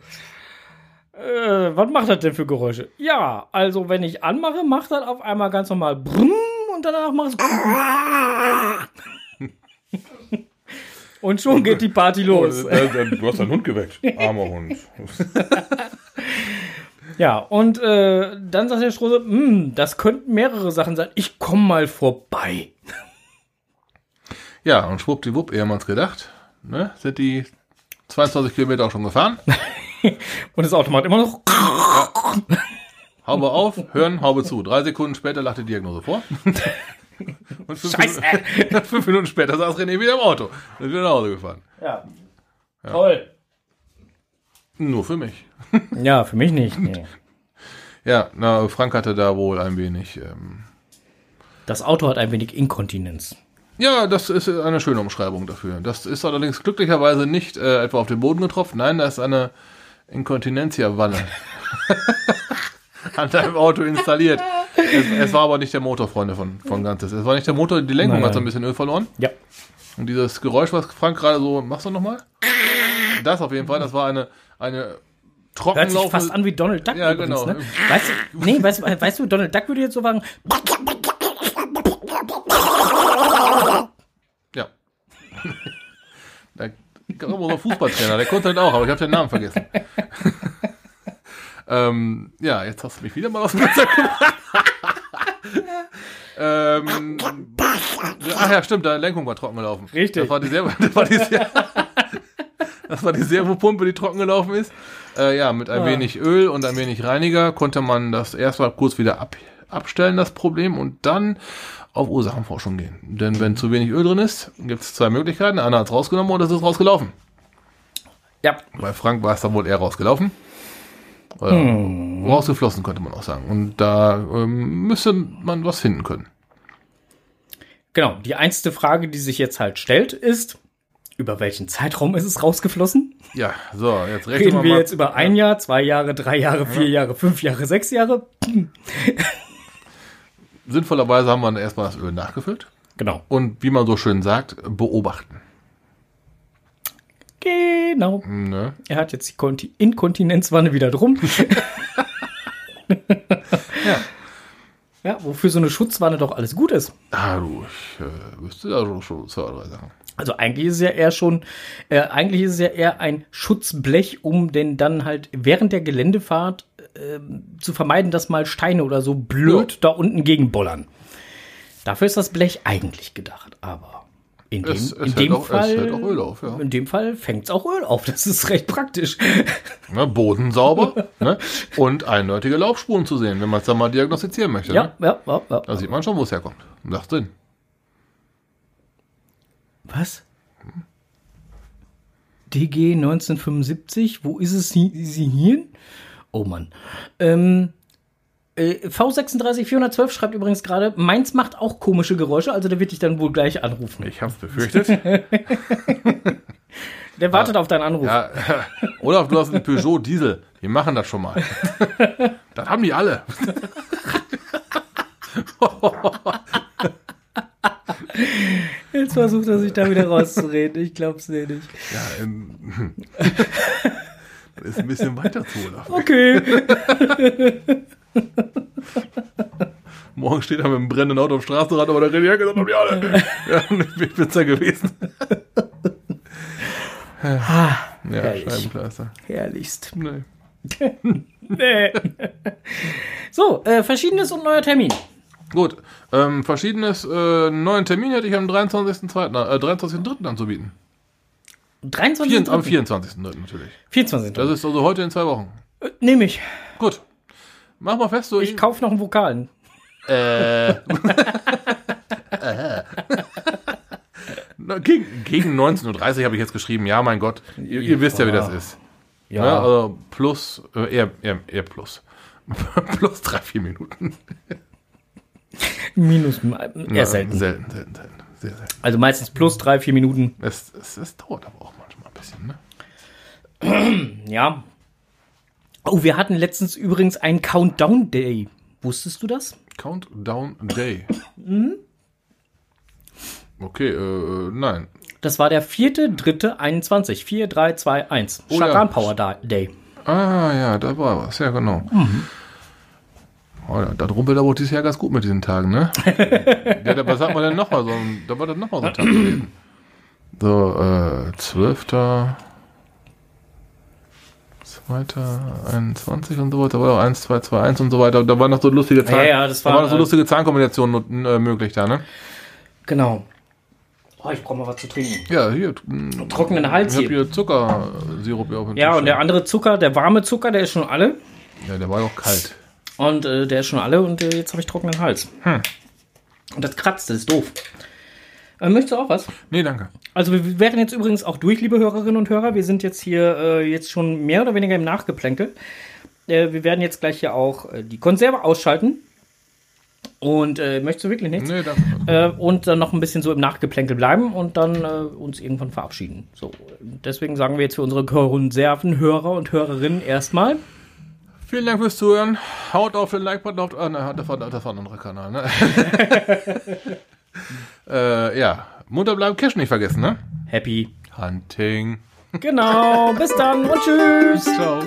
Äh, was macht das denn für Geräusche? Ja, also wenn ich anmache, macht das auf einmal ganz normal Brumm und danach macht es Und schon geht die Party los. Oh, du hast deinen Hund geweckt. Armer Hund. Ja, und äh, dann sagt der Strose, "Hm, das könnten mehrere Sachen sein. Ich komm mal vorbei. Ja, und schwuppdiwupp, ehe man es gedacht, ne, sind die 22 Kilometer auch schon gefahren. Und das Auto macht immer noch. Haube auf, hören, Haube zu. Drei Sekunden später lag die Diagnose vor. Und fünf, Scheiße. Minuten, fünf Minuten später saß René wieder im Auto und ist wieder nach Hause gefahren. Ja. Toll. Nur für mich. Ja, für mich nicht. Nee. Ja, na, Frank hatte da wohl ein wenig. Ähm, Das Auto hat ein wenig Inkontinenz. ja, das ist eine schöne Umschreibung dafür. Das ist allerdings glücklicherweise nicht äh, etwa auf den Boden getroffen. Nein, da ist eine Inkontinentia-Wanne an deinem Auto installiert. Es, es war aber nicht der Motor, Freunde von, von Ganzes. Es war nicht der Motor, die Lenkung Nein, hat so ein bisschen Öl verloren. Ja. Und dieses Geräusch, was Frank gerade so, machst du nochmal? Das auf jeden Fall, das war eine, eine Hört sich fast an wie Donald Duck Ja, übrigens, genau. ne? Weißt du, nee, weißt, weißt du, Donald Duck würde jetzt so sagen, Ja. Da gab unser Fußballtrainer, der konnte das auch, aber ich habe den Namen vergessen. ähm, ja, jetzt hast du mich wieder mal aus dem Fenster gebracht. ähm, ach ja, stimmt, deine Lenkung war trocken gelaufen. Richtig. Das war die, Servo, das war die, Ser das war die Servopumpe, die trocken gelaufen ist. Äh, ja, mit ein Ah. wenig Öl und ein wenig Reiniger konnte man das erstmal kurz wieder ab, abstellen, das Problem, und dann auf Ursachenforschung gehen. Denn wenn zu wenig Öl drin ist, gibt es zwei Möglichkeiten. Einer hat es rausgenommen oder es ist rausgelaufen. ja, Bei Frank war es dann wohl eher rausgelaufen. Oder rausgeflossen, könnte man auch sagen. Und da ähm, müsste man was finden können. genau. Die einzige Frage, die sich jetzt halt stellt, ist, über welchen Zeitraum ist es rausgeflossen? Ja, so, jetzt rechnen Reden wir mal. jetzt über ein Jahr, zwei Jahre, drei Jahre, vier Jahre, fünf Jahre, sechs Jahre? Sinnvollerweise haben wir dann erstmal das Öl nachgefüllt. Genau. Und wie man so schön sagt, beobachten. Genau. Ne? Er hat jetzt die Konti Inkontinenzwanne wieder drum. Ja. Ja, wofür so eine Schutzwanne doch alles gut ist. Ah, du, ich äh, wüsste da schon- schon zwei, drei Sachen. Also eigentlich ist es ja eher schon, äh, eigentlich ist es ja eher ein Schutzblech, um denn dann halt während der Geländefahrt ähm, zu vermeiden, dass mal Steine oder so blöd da unten gegenbollern. Dafür ist das Blech eigentlich gedacht, aber in dem, Es- es in dem auch- Fall, hält auch Öl auf, ja. in dem Fall fängt es auch Öl auf. Das ist recht praktisch. Ne, Boden sauber ne? und eindeutige Laufspuren zu sehen, wenn man es dann mal diagnostizieren möchte. ja, Ne? ja, ja, ja. Da sieht man schon, wo es herkommt. Macht Sinn. Was? DG 1975, wo ist es sie hier? Oh Mann. Ähm, äh, V36 412 schreibt übrigens gerade, meins macht auch komische Geräusche, also der wird dich dann wohl gleich anrufen. Ich hab's befürchtet. Der wartet auf deinen Anruf. ja, Olaf, du hast einen Peugeot Diesel. Die machen das schon mal. das haben die alle. Jetzt versucht er sich da wieder rauszureden. Ich glaub's dir nicht. Ja, ähm, ist ein bisschen weiter zu, Olaf. Okay. Morgen steht er mit einem brennenden Auto am Straßenrand, aber da Hecke, das haben die alle. Ja, ich bin's ja gewesen. Ja, herrlich. Scheibenkleister. Herrlichst. Nee. Nee. So, äh, verschiedenes und neuer Termin. Gut, ähm, verschiedenes äh, neuen Termin hätte ich am 23.2., äh, 23.3. anzubieten. 23. Vier, am 24.3. natürlich. 24. Das ist also heute in zwei Wochen. Äh, Nehme ich. Gut. Mach mal fest, so Ich kaufe noch einen Vokalen. Na, gegen, gegen 19.30 Uhr habe ich jetzt geschrieben, ja, mein Gott, ihr, ihr wisst ja, wie das ist. Ja. also plus, äh, eher, eher, eher plus. plus drei, vier Minuten. Minus, äh, eher Ja, selten. Selten, selten, selten. Sehr selten. Also meistens plus drei, vier Minuten. Es, es, es dauert aber auch manchmal ein bisschen, ne? Ja. Oh, wir hatten letztens übrigens einen Countdown Day. Wusstest du das? Countdown Day. Mhm. Okay, äh, nein. Das war der vierte, dritte, 21. 4, 3, 2, 1. Oh ja. Power Da- Day. Ah, ja, da war was, ja, genau. Mhm. Oh, da, da rumpelt aber auch dieses Jahr ganz gut mit diesen Tagen, ne? ja, da, was sagt man denn nochmal so? ein- Da war das nochmal so ein Tag gewesen. So, äh, 12. 2. und so weiter, da war auch 1, 2, 2, 1 und so weiter. Da waren noch so lustige Zahlen. Ja, ja, das da war, waren noch so äh, lustige Zahlenkombinationen äh, möglich da, ne? Genau. Oh, ich brauche mal was zu trinken. Ja, hier, Trockenen Hals ich habe hier. hier Zuckersirup hier auf dem Ja, Tisch und der andere Zucker, der warme Zucker, der ist schon alle. Ja, der war doch kalt. Und äh, der ist schon alle und äh, jetzt habe ich trockenen Hals. Und das kratzt, das ist doof. Äh, möchtest du auch was? Nee, danke. Also wir wären jetzt übrigens auch durch, liebe Hörerinnen und Hörer. Wir sind jetzt hier äh, jetzt schon mehr oder weniger im Nachgeplänkel. Äh, wir werden jetzt gleich hier auch äh, die Konserve ausschalten. Und äh, möchtest du wirklich nichts? Nee, danke. Äh, und dann noch ein bisschen so im Nachgeplänkel bleiben und dann äh, uns irgendwann verabschieden. So, deswegen sagen wir jetzt für unsere Konservenhörer und Hörerinnen erstmal. Vielen Dank fürs Zuhören. Haut auf den Like-Button. Auf, ah, ne, das, war, das war ein anderer Kanal, ne? äh, ja, munter bleiben, Cash nicht vergessen, ne? Happy. Hunting. Genau, bis dann und tschüss. Ciao.